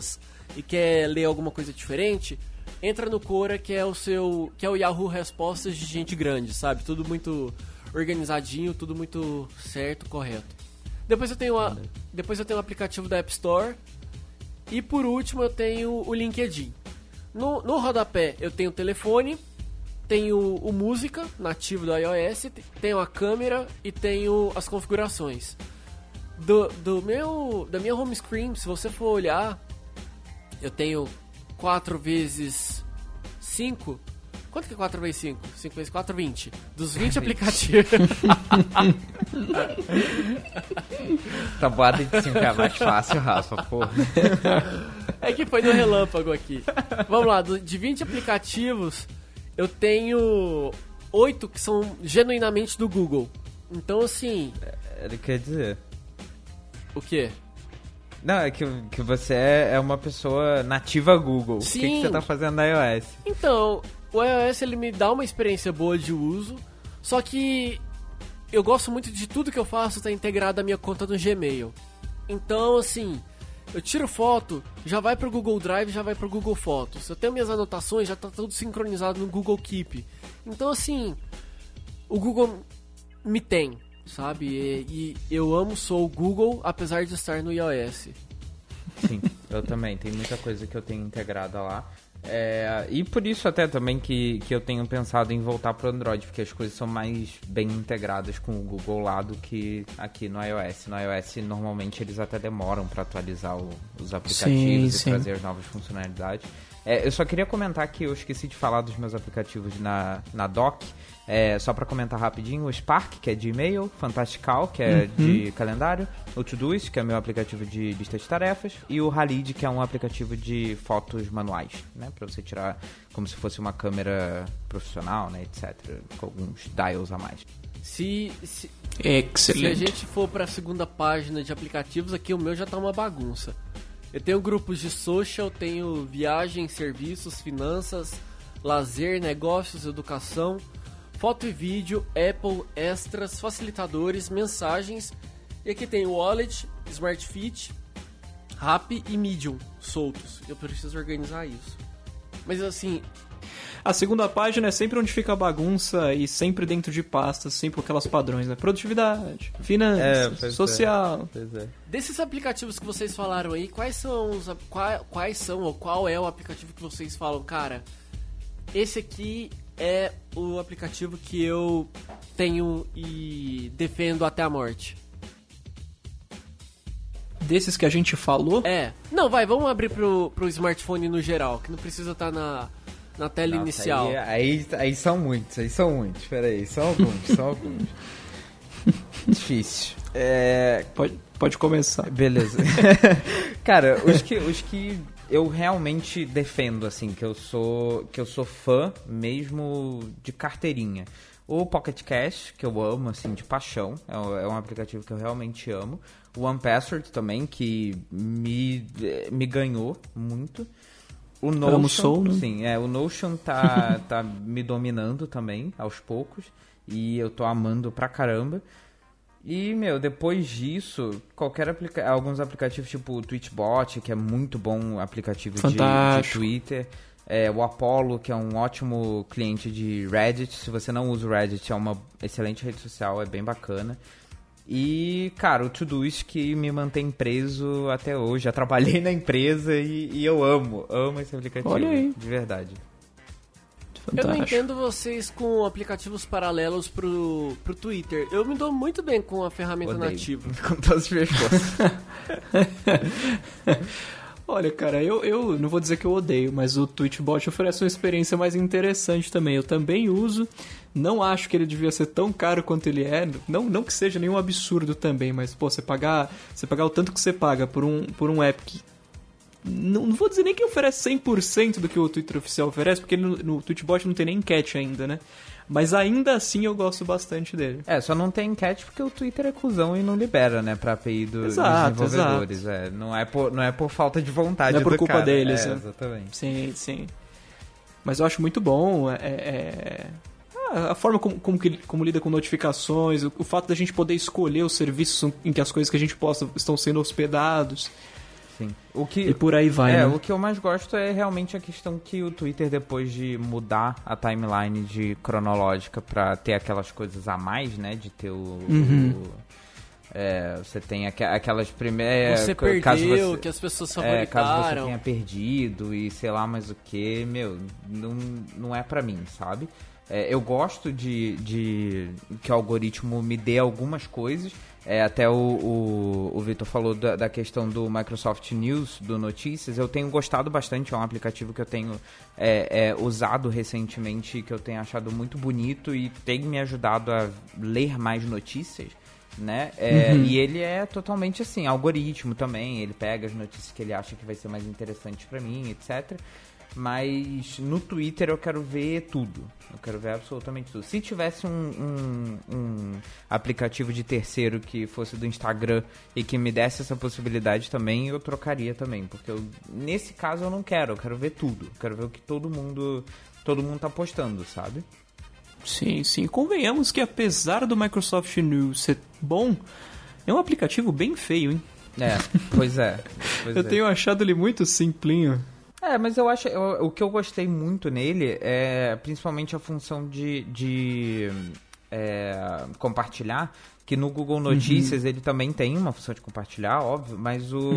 e quer ler alguma coisa diferente, entra no Cora, que é o seu. que é o Yahoo Respostas de gente grande, sabe? Tudo muito organizadinho, tudo muito certo, correto. Depois eu tenho a, depois eu tenho o aplicativo da App Store. E por último eu tenho o LinkedIn. No, no rodapé eu tenho o telefone, tenho o música nativo do iOS, tenho a câmera e tenho as configurações. Do, do meu da minha home screen, se você for olhar, eu tenho 4 vezes 5 Quanto que é 4 vezes 5? 5 vezes 4, 20. Dos 20 aplicativos. Tabuada de 5 é mais fácil, Rafa, porra. É que foi no relâmpago aqui. Vamos lá, de 20 aplicativos, eu tenho 8 que são genuinamente do Google. Então, assim. Ele quer dizer. O quê? Não, é que, que você é, é uma pessoa nativa Google. Sim. O que, que você tá fazendo na iOS? Então, o iOS ele me dá uma experiência boa de uso, só que eu gosto muito de tudo que eu faço estar tá integrado à minha conta do Gmail. Então, assim, eu tiro foto, já vai pro Google Drive, já vai pro Google Fotos. Eu tenho minhas anotações, já tá tudo sincronizado no Google Keep. Então, assim, o Google me tem, sabe? E, e eu amo sou o Google, apesar de estar no iOS. Sim, eu também. Tem muita coisa que eu tenho integrada lá. É, e por isso até também que, que eu tenho pensado em voltar para o Android, porque as coisas são mais bem integradas com o Google lá do que aqui no iOS. No iOS normalmente eles até demoram para atualizar o, os aplicativos sim, e sim. trazer novas funcionalidades. É, eu só queria comentar que eu esqueci de falar dos meus aplicativos na, na Doc. É, só para comentar rapidinho, o Spark, que é de e-mail, Fantastical, que é uhum. de calendário, o Todoist, que é meu aplicativo de lista de tarefas, e o Halid, que é um aplicativo de fotos manuais, né, para você tirar como se fosse uma câmera profissional, né, etc, com alguns dials a mais. Se, se, Excelente. se a gente for para a segunda página de aplicativos, aqui o meu já tá uma bagunça. Eu tenho grupos de social, tenho viagem, serviços, finanças, lazer, negócios, educação, foto e vídeo, Apple, extras, facilitadores, mensagens. E aqui tem Wallet, Smart Fit, Rap e Medium soltos. Eu preciso organizar isso. Mas assim, a segunda página é sempre onde fica a bagunça e sempre dentro de pastas, sempre aquelas padrões, né? Produtividade, finanças, é, social. É, é. Desses aplicativos que vocês falaram aí, quais são os quais, quais são ou qual é o aplicativo que vocês falam, cara? Esse aqui é o aplicativo que eu tenho e defendo até a morte. Desses que a gente falou? É. Não, vai, vamos abrir pro, pro smartphone no geral, que não precisa estar tá na na tela Nossa, inicial. Aí, aí, aí, são muitos, aí são muitos. Peraí, são alguns, são alguns. Difícil. É... Pode, pode começar. Beleza. Cara, os que, os que eu realmente defendo, assim, que eu sou que eu sou fã mesmo de carteirinha. O Pocket Cash, que eu amo, assim, de paixão. É um, é um aplicativo que eu realmente amo. O One Password também, que me, me ganhou muito. O Notion, Soul, né? sim, é, o Notion tá, tá me dominando também, aos poucos, e eu tô amando pra caramba. E, meu, depois disso, qualquer aplica alguns aplicativos tipo o Twitchbot, que é muito bom aplicativo de, de, Twitter. É, o Apollo, que é um ótimo cliente de Reddit. Se você não usa o Reddit, é uma excelente rede social, é bem bacana. E, cara, o Todoist que me mantém preso até hoje. Já trabalhei na empresa e, e, eu amo, amo esse aplicativo. Olha aí. De verdade. Fantástico. Eu não entendo vocês com aplicativos paralelos pro, pro Twitter. Eu me dou muito bem com a ferramenta Odeio. nativa. Com todas as. Olha, cara, eu, eu não vou dizer que eu odeio, mas o Twitchbot oferece uma experiência mais interessante também. Eu também uso. Não acho que ele devia ser tão caro quanto ele é. Não, não que seja nenhum absurdo também, mas, pô, você pagar, você pagar o tanto que você paga por um, por um app que. Não, não vou dizer nem que oferece 100% do que o Twitter oficial oferece, porque no, no Twitchbot não tem nem enquete ainda, né? Mas ainda assim eu gosto bastante dele. É, só não tem enquete porque o Twitter é cuzão e não libera, né, pra API do, Exato, dos desenvolvedores. É, não, é por, não é por falta de vontade Não é por culpa cara. deles, É, né? exatamente. Sim, sim. Mas eu acho muito bom. É, é- ah, A forma como, como, que- como lida com notificações, o, o fato da gente poder escolher os serviços em que as coisas que a gente posta estão sendo hospedados Sim. O que, e por aí vai. é, né? o que eu mais gosto é realmente a questão que o Twitter, depois de mudar a timeline de cronológica pra ter aquelas coisas a mais, né? De ter o. Uhum. o- é, você tem aqua- aquelas primeiras. você ca- caso perdeu, você- que as pessoas É, caso você favoritaram. tenha perdido e sei lá mais o que, meu, não, não é pra mim, sabe? É, eu gosto de, de que o algoritmo me dê algumas coisas. É, até o, o, o Vitor falou da, da questão do Microsoft News, do Notícias. Eu tenho gostado bastante, é um aplicativo que eu tenho é, é, usado recentemente, que eu tenho achado muito bonito e tem me ajudado a ler mais notícias né? É, E ele é totalmente assim, algoritmo também. Ele pega as notícias que ele acha que vai ser mais interessante pra mim, etc. Mas no Twitter eu quero ver tudo. Eu quero ver absolutamente tudo. Se tivesse um, um, um aplicativo de terceiro que fosse do Instagram e que me desse essa possibilidade também, eu trocaria também. Porque eu, nesse caso eu não quero, eu quero ver tudo. Eu quero ver o que todo mundo. Todo mundo tá postando, sabe? Sim, sim. Convenhamos que apesar do Microsoft News ser bom, é um aplicativo bem feio, hein? É, pois é. Pois eu é. tenho achado ele muito simplinho. É, mas eu acho. eu- o que eu gostei muito nele é principalmente a função de, de é, compartilhar. Que no Google Notícias ele também tem uma função de compartilhar, óbvio, mas o.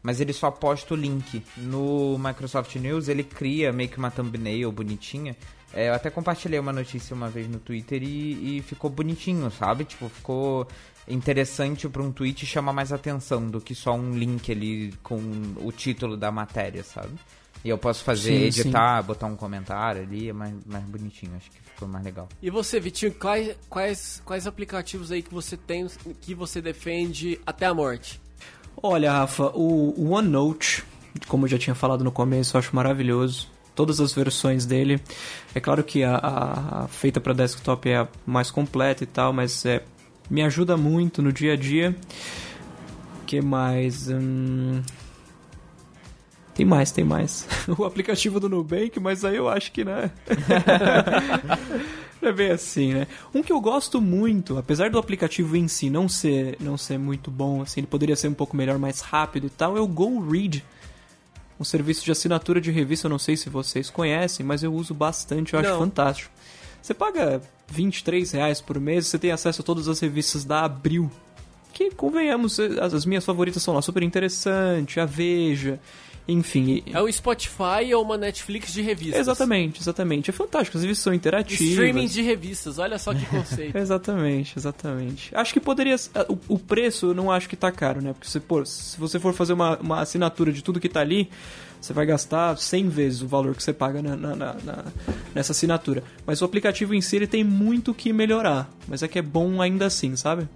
Mas ele só posta o link. No Microsoft News ele cria meio que uma thumbnail bonitinha. É, eu até compartilhei uma notícia uma vez no Twitter e, e ficou bonitinho, sabe? Tipo, ficou interessante para um tweet e chama mais atenção do que só um link ali com o título da matéria, sabe? E eu posso fazer, Sim, editar, botar um comentário ali, é mais, mais bonitinho, acho que ficou mais legal. E você, Vitinho, quais, quais, quais aplicativos aí que você tem que você defende até a morte? Olha, Rafa, o o OneNote, como eu já tinha falado no começo, eu acho maravilhoso. Todas as versões dele. É claro que a, a- a feita para desktop é a mais completa e tal, mas é, me ajuda muito no dia a dia. que mais? Hum, Tem mais, tem mais. O aplicativo do Nubank, mas aí eu acho que, né? É bem assim, né? Um que eu gosto muito, apesar do aplicativo em si não ser, não ser muito bom, assim, ele poderia ser um pouco melhor, mais rápido e tal, é o GoRead. Um serviço de assinatura de revista, eu não sei se vocês conhecem, mas eu uso bastante, eu acho Não. fantástico. Você paga 23 reais por mês, você tem acesso a todas as revistas da Abril. Que, convenhamos, as, as minhas favoritas são lá, Super Interessante, A Veja, enfim. É o Spotify ou uma Netflix de revistas? Exatamente, exatamente. É fantástico, as revistas são interativas. Streaming de revistas, olha só que conceito. Exatamente, exatamente. Acho que poderia. O, o preço eu não acho que tá caro, né? Porque se, pô, se você for fazer uma, uma assinatura de tudo que tá ali, você vai gastar 100 vezes o valor que você paga na, na- na- na- nessa assinatura. Mas o aplicativo em si ele tem muito que melhorar. Mas é que é bom ainda assim, sabe?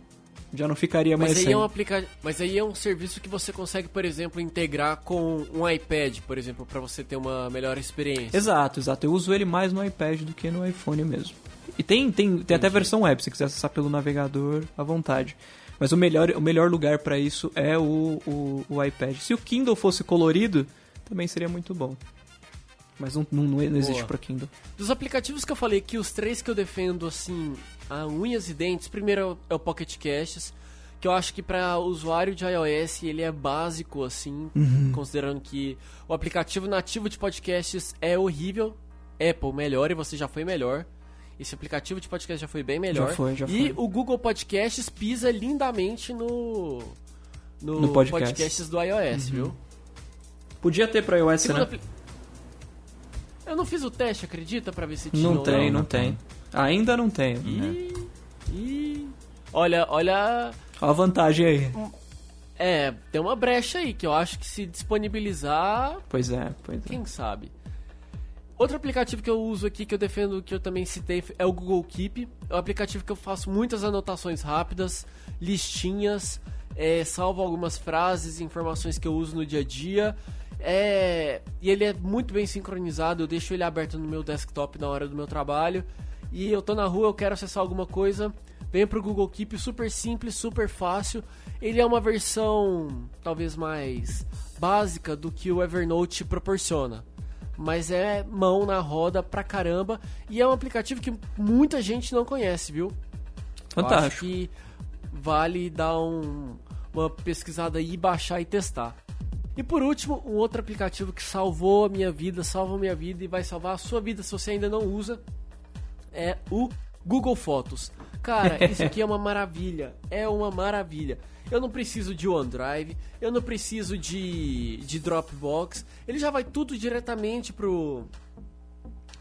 Já não ficaria mais Mas aí, sem. é um aplica... Mas aí é um serviço que você consegue, por exemplo, integrar com um iPad, por exemplo, para você ter uma melhor experiência. Exato, exato. Eu uso ele mais no iPad do que no iPhone mesmo. E tem, tem, tem até versão web, se quiser acessar pelo navegador à vontade. Mas o melhor, o melhor lugar para isso é o, o, o iPad. Se o Kindle fosse colorido, também seria muito bom. Mas não, não, não existe Boa. para Kindle. Dos aplicativos que eu falei que os três que eu defendo, assim, a unhas e dentes, primeiro é o Pocket Casts, que eu acho que para usuário de iOS ele é básico, assim, considerando que o aplicativo nativo de podcasts é horrível. Apple melhor e você já foi melhor. Esse aplicativo de podcast já foi bem melhor. Já foi, já e foi. o Google Podcasts pisa lindamente no no, No podcast. podcasts do iOS, viu? Podia ter para iOS, Segundo né? Eu não fiz o teste, acredita, pra ver se tinha Não ou tem, não. não tem. Ainda não tem. Ih, ih. Olha, olha. Olha a vantagem aí. É, tem uma brecha aí que eu acho que se disponibilizar, Pois é, pois é. quem sabe. Outro aplicativo que eu uso aqui, que eu defendo, que eu também citei, é o Google Keep. É um aplicativo que eu faço muitas anotações rápidas, listinhas, é, salvo algumas frases e informações que eu uso no dia a dia. É, e ele é muito bem sincronizado, eu deixo ele aberto no meu desktop na hora do meu trabalho. e eu tô na rua, eu quero acessar alguma coisa, venho pro Google Keep, super simples, super fácil. Ele é uma versão talvez mais básica do que o Evernote proporciona. Mas é mão na roda pra caramba e é um aplicativo que muita gente não conhece, viu? Eu Fantástico. acho que vale dar um, uma pesquisada aí, baixar e testar. E por último, um outro aplicativo que salvou a minha vida, salva a minha vida e vai salvar a sua vida se você ainda não usa, é o Google Fotos. Cara, isso aqui é uma maravilha, é uma maravilha. Eu não preciso de OneDrive, eu não preciso de, de Dropbox, ele já vai tudo diretamente pro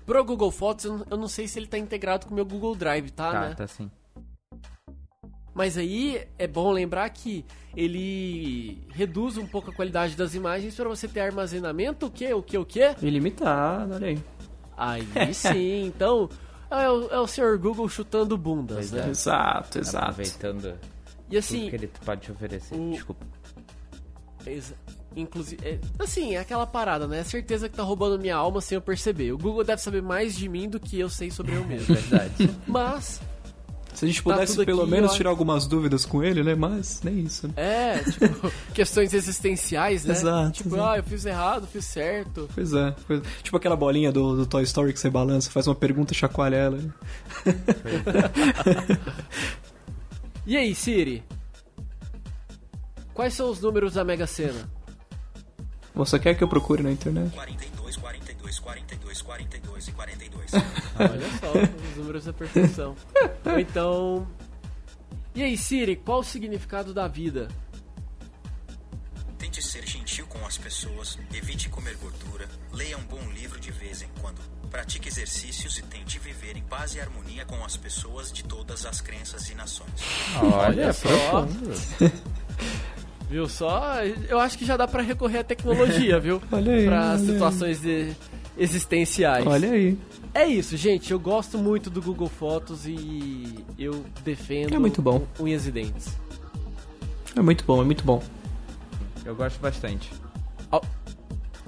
pro Google Fotos. Eu não, sei se ele tá integrado com o meu Google Drive, tá, Tá, né? tá sim. Mas aí é bom lembrar que ele reduz um pouco a qualidade das imagens para você ter armazenamento, o que, o que, o que? Ilimitado, olha aí. Aí sim, então é o, é o senhor Google chutando bundas, Pois né? é. Exato, exato. Aproveitando E tudo assim, que ele pode te oferecer. o- Desculpa. exa- inclusive, é, assim, é aquela parada, né? Certeza que tá roubando minha alma sem eu perceber. O Google deve saber mais de mim do que eu sei sobre eu mesmo. Verdade. Mas Se a gente Tá pudesse pelo aqui, menos ó. tirar algumas dúvidas com ele, né? Mas nem isso. né? é, tipo, questões existenciais, né? Exato, Tipo, exato. ah, eu fiz errado, fiz certo. Pois é, pois- tipo aquela bolinha do, do Toy Story que você balança, faz uma pergunta e chacoalha ela. né? E aí, Siri? Quais são os números da Mega Sena? Você quer que eu procure na internet? 42, 42, 42, 42 e 42. Olha só, os números da perfeição. Ou então. E aí, Siri, qual o significado da vida? Tente ser gentil com as pessoas, evite comer gordura, leia um bom livro de vez em quando, pratique exercícios e tente viver em paz e harmonia com as pessoas de todas as crenças e nações. Olha, só. profundo. Viu só? Eu acho que já dá pra recorrer à tecnologia, viu? Olha aí, Pra olha aí. situações de- existenciais. Olha aí. É isso, gente. Eu gosto muito do Google Fotos e eu defendo É muito bom. unhas e dentes. É muito bom, é muito bom. Eu gosto bastante. Al-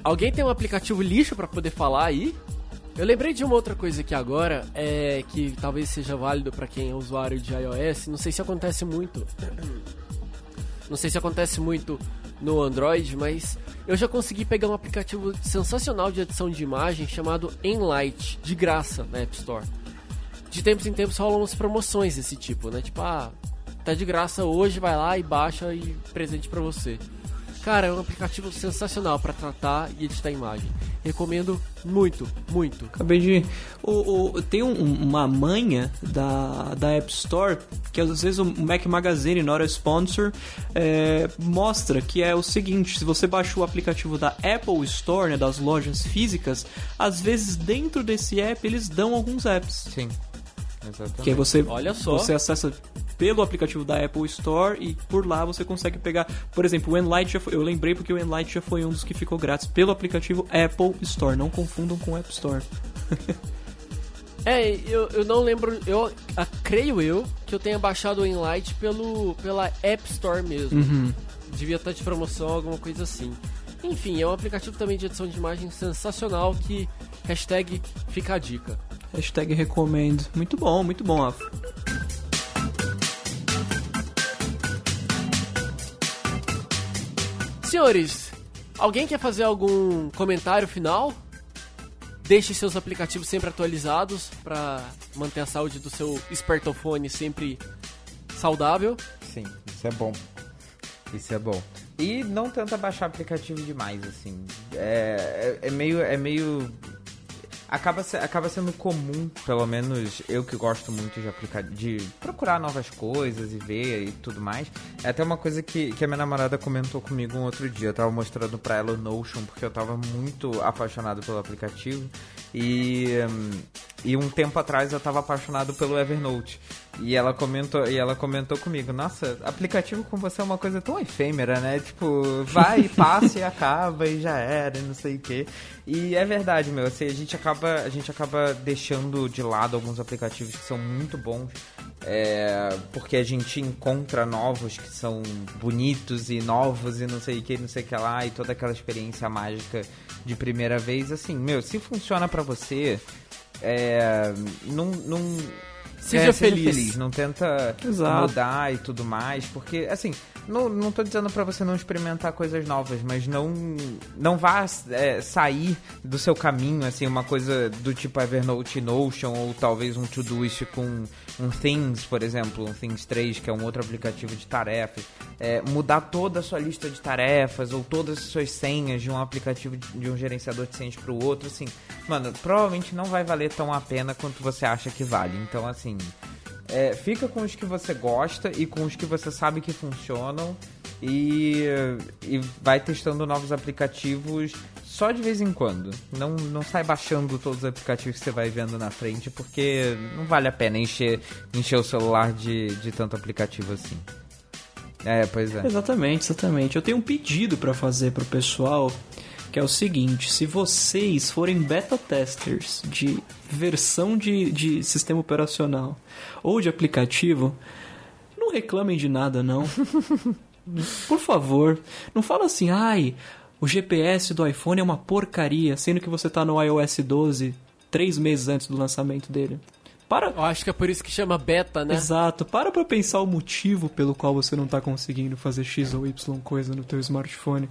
Alguém tem um aplicativo lixo pra poder falar aí? Eu lembrei de uma outra coisa aqui agora, é que talvez seja válido pra quem é usuário de iOS. Não sei se acontece muito. Não sei se acontece muito no Android, mas eu já consegui pegar um aplicativo sensacional de edição de imagem chamado Enlight, de graça na App Store. De tempos em tempos rolam umas promoções desse tipo, né? Tipo, ah, tá de graça hoje, vai lá e baixa e presente pra você. Cara, é um aplicativo sensacional pra tratar e editar imagem. Recomendo muito, muito. Acabei de. O, o- tem um- uma manha da, da App Store que às vezes o Mac Magazine, not a sponsor, é, mostra que é o seguinte: se você baixou o aplicativo da Apple Store, né, das lojas físicas, às vezes dentro desse app eles dão alguns apps. Sim. Exatamente. Que aí você, Olha só. você acessa pelo aplicativo da Apple Store e por lá você consegue pegar. Por exemplo, o Enlight já foi, eu lembrei porque o Enlight já foi um dos que ficou grátis pelo aplicativo Apple Store. Não confundam com App Store. É, eu, eu não lembro, eu ah, creio eu que eu tenha baixado o Enlight pelo, pela App Store mesmo. Uhum. Devia estar de promoção, alguma coisa assim. Enfim, é um aplicativo também de edição de imagem sensacional que hashtag fica a dica. Hashtag recomendo. Muito bom, muito bom, Afro. Senhores, alguém quer fazer algum comentário final? Deixe seus aplicativos sempre atualizados para manter a saúde do seu smartphone sempre saudável. Sim, isso é bom. Isso é bom. E não tenta baixar aplicativo demais, assim. É, é, é meio. É meio. Acaba, acaba sendo comum, pelo menos eu que gosto muito de aplicar, de procurar novas coisas e ver e tudo mais. É até uma coisa que, que a minha namorada comentou comigo um outro dia. Eu tava mostrando pra ela o Notion, porque eu tava muito apaixonado pelo aplicativo. E, hum, e um tempo atrás eu tava apaixonado pelo Evernote. E ela comentou, e ela comentou comigo, nossa, aplicativo com você é uma coisa tão efêmera, né? Tipo, vai, passa e acaba e já era, e não sei o quê. E é verdade, meu, assim, a gente acaba, a gente acaba deixando de lado alguns aplicativos que são muito bons. é, porque a gente encontra novos que são bonitos e novos e não sei o que, não sei o que lá, e toda aquela experiência mágica de primeira vez, assim, meu, se funciona pra você, é, não, não Seja, é, feliz. Não tenta Exato. mudar e tudo mais, porque, assim, não, não tô dizendo pra você não experimentar coisas novas, mas não, não vá é, sair do seu caminho, assim, uma coisa do tipo Evernote Notion, ou talvez um Todoist com um Things, por exemplo, um Things 3, que é um outro aplicativo de tarefas. É, mudar toda a sua lista de tarefas, ou todas as suas senhas de um aplicativo, de, de um gerenciador de senhas pro outro, assim, mano, provavelmente não vai valer tão a pena quanto você acha que vale. Então, assim, é, fica com os que você gosta e com os que você sabe que funcionam e, e vai testando novos aplicativos só de vez em quando. Não, não sai baixando todos os aplicativos que você vai vendo na frente, porque não vale a pena encher, encher o celular de, de tanto aplicativo assim. É, pois é. Exatamente, exatamente. Eu tenho um pedido pra fazer pro pessoal, que é o seguinte: se vocês forem beta testers de versão de, de sistema operacional ou de aplicativo, não reclamem de nada, não. Por favor, não fala assim, ai, o GPS do iPhone é uma porcaria, sendo que você tá no iOS 12 três meses antes do lançamento dele. Para, Eu acho que é por isso que chama beta, né? Exato. Para pra pensar o motivo pelo qual você não tá conseguindo fazer X ou Y coisa no teu smartphone.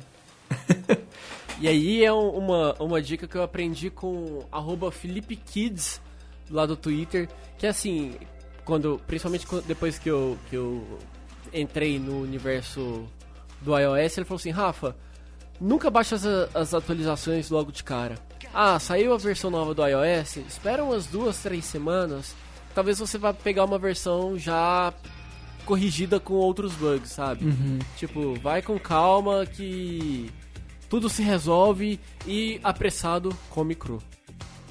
E aí é um- uma, uma dica que eu aprendi com arroba Felipe Kids lá do Twitter, que assim, quando, principalmente depois que eu, que eu entrei no universo do iOS, ele falou assim, Rafa, nunca baixa as, as atualizações logo de cara. Ah, saiu a versão nova do iOS, espera umas duas, três semanas, talvez você vá pegar uma versão já corrigida com outros bugs, sabe? Tipo, vai com calma que tudo se resolve e apressado come cru.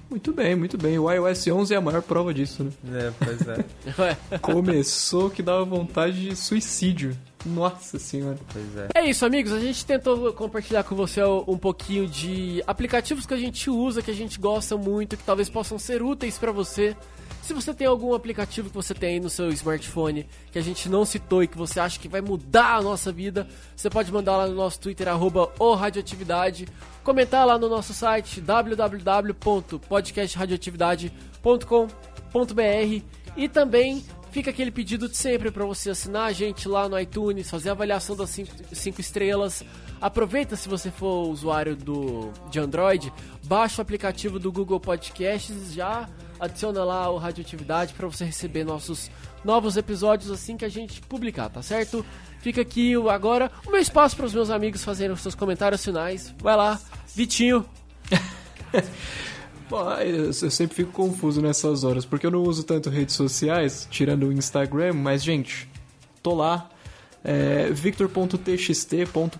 Muito bem, muito bem. O iOS 11 é a maior prova disso, né? É, pois é. Começou que dava vontade de suicídio. Nossa senhora. pois é. É isso, amigos. A gente tentou compartilhar com você um pouquinho de aplicativos que a gente usa, que a gente gosta muito, que talvez possam ser úteis pra você. Se você tem algum aplicativo que você tem aí no seu smartphone que a gente não citou e que você acha que vai mudar a nossa vida, você pode mandar lá no nosso Twitter, arroba Radioatividade, comentar lá no nosso site www.podcastradioatividade.com.br e também fica aquele pedido de sempre para você assinar a gente lá no iTunes, fazer a avaliação das 5 estrelas. Aproveita se você for usuário do, de Android, baixa o aplicativo do Google Podcasts, já adiciona lá o Radioatividade para você receber nossos novos episódios assim que a gente publicar, tá certo? Fica aqui agora o meu espaço para os meus amigos fazerem os seus comentários finais. Vai lá, Vitinho. Eu eu sempre fico confuso nessas horas, porque eu não uso tanto redes sociais, tirando o Instagram, mas, gente, tô lá. É, victor.txt.ponto,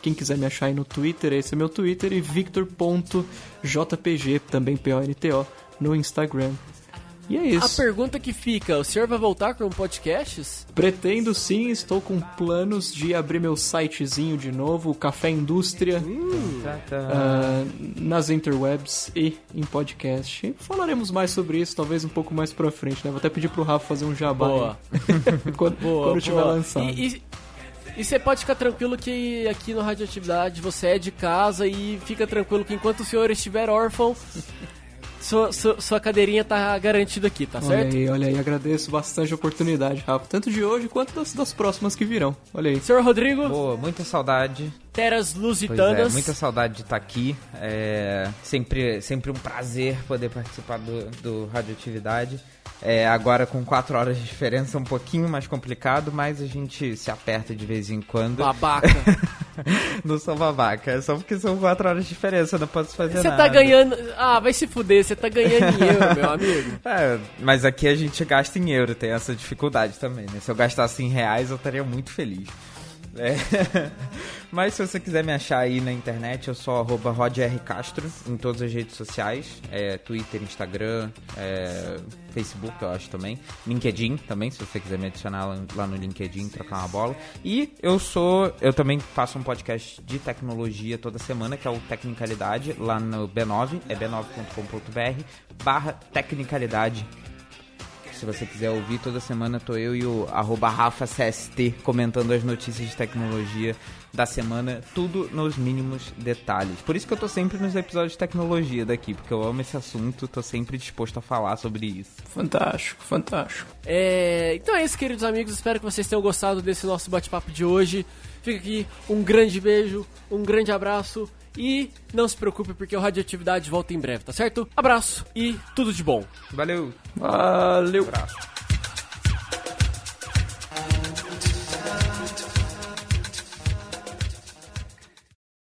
quem quiser me achar aí no Twitter, esse é meu Twitter, e victor.jpg, também ponto, no Instagram. E é A isso. pergunta que fica, o senhor vai voltar com podcasts? Pretendo sim, estou com planos de abrir meu sitezinho de novo, o Café Indústria, Tá, tá. ah, nas interwebs e em podcast. Falaremos mais sobre isso, talvez um pouco mais pra frente, né? Vou até pedir pro Rafa fazer um jabá Boa. quando, Boa, quando tiver boa. lançado. E, e- e você pode ficar tranquilo que aqui no Radioatividade você é de casa e fica tranquilo que enquanto o senhor estiver órfão, sua, sua, sua cadeirinha tá garantida aqui, tá Olha certo? aí, olha aí, agradeço bastante a oportunidade, Rafa, tanto de hoje quanto das, das próximas que virão. Olha aí. Senhor Rodrigo, Boa, muita saudade. Teras Pois Lusitanas. é, muita saudade de estar aqui. É sempre, sempre um prazer poder participar do, do Radioatividade. É, agora com quatro horas de diferença é um pouquinho mais complicado, mas a gente se aperta de vez em quando. Babaca. Não sou babaca, é só porque são quatro horas de diferença, eu não posso fazer Você nada. tá ganhando. Ah, vai se fuder, você tá ganhando em euro, meu amigo. É, mas aqui a gente gasta em euro, tem essa dificuldade também, né? Se eu gastasse em reais, eu estaria muito feliz. É. Mas se você quiser me achar aí na internet, eu sou arroba rodrcastro em todas as redes sociais. É, Twitter, Instagram, é, Facebook, eu acho também. LinkedIn também, se você quiser me adicionar lá no LinkedIn, trocar uma bola. E eu sou, eu também faço um podcast de tecnologia toda semana, que é o Tecnicalidade, lá no B9, é b9.com.br, barra Tecnicalidade. Se você quiser ouvir. Toda semana tô eu e o arroba RafaCST comentando as notícias de tecnologia da semana, tudo nos mínimos detalhes. Por isso que eu tô sempre nos episódios de tecnologia daqui, porque eu amo esse assunto, tô sempre disposto a falar sobre isso. Fantástico, fantástico. É, então é isso, queridos amigos. Espero que vocês tenham gostado desse nosso bate-papo de hoje. Fica aqui um grande beijo, um grande abraço e não se preocupe porque o Radioatividade volta em breve, tá certo? Abraço e tudo de bom. Valeu! Valeu! Abraço.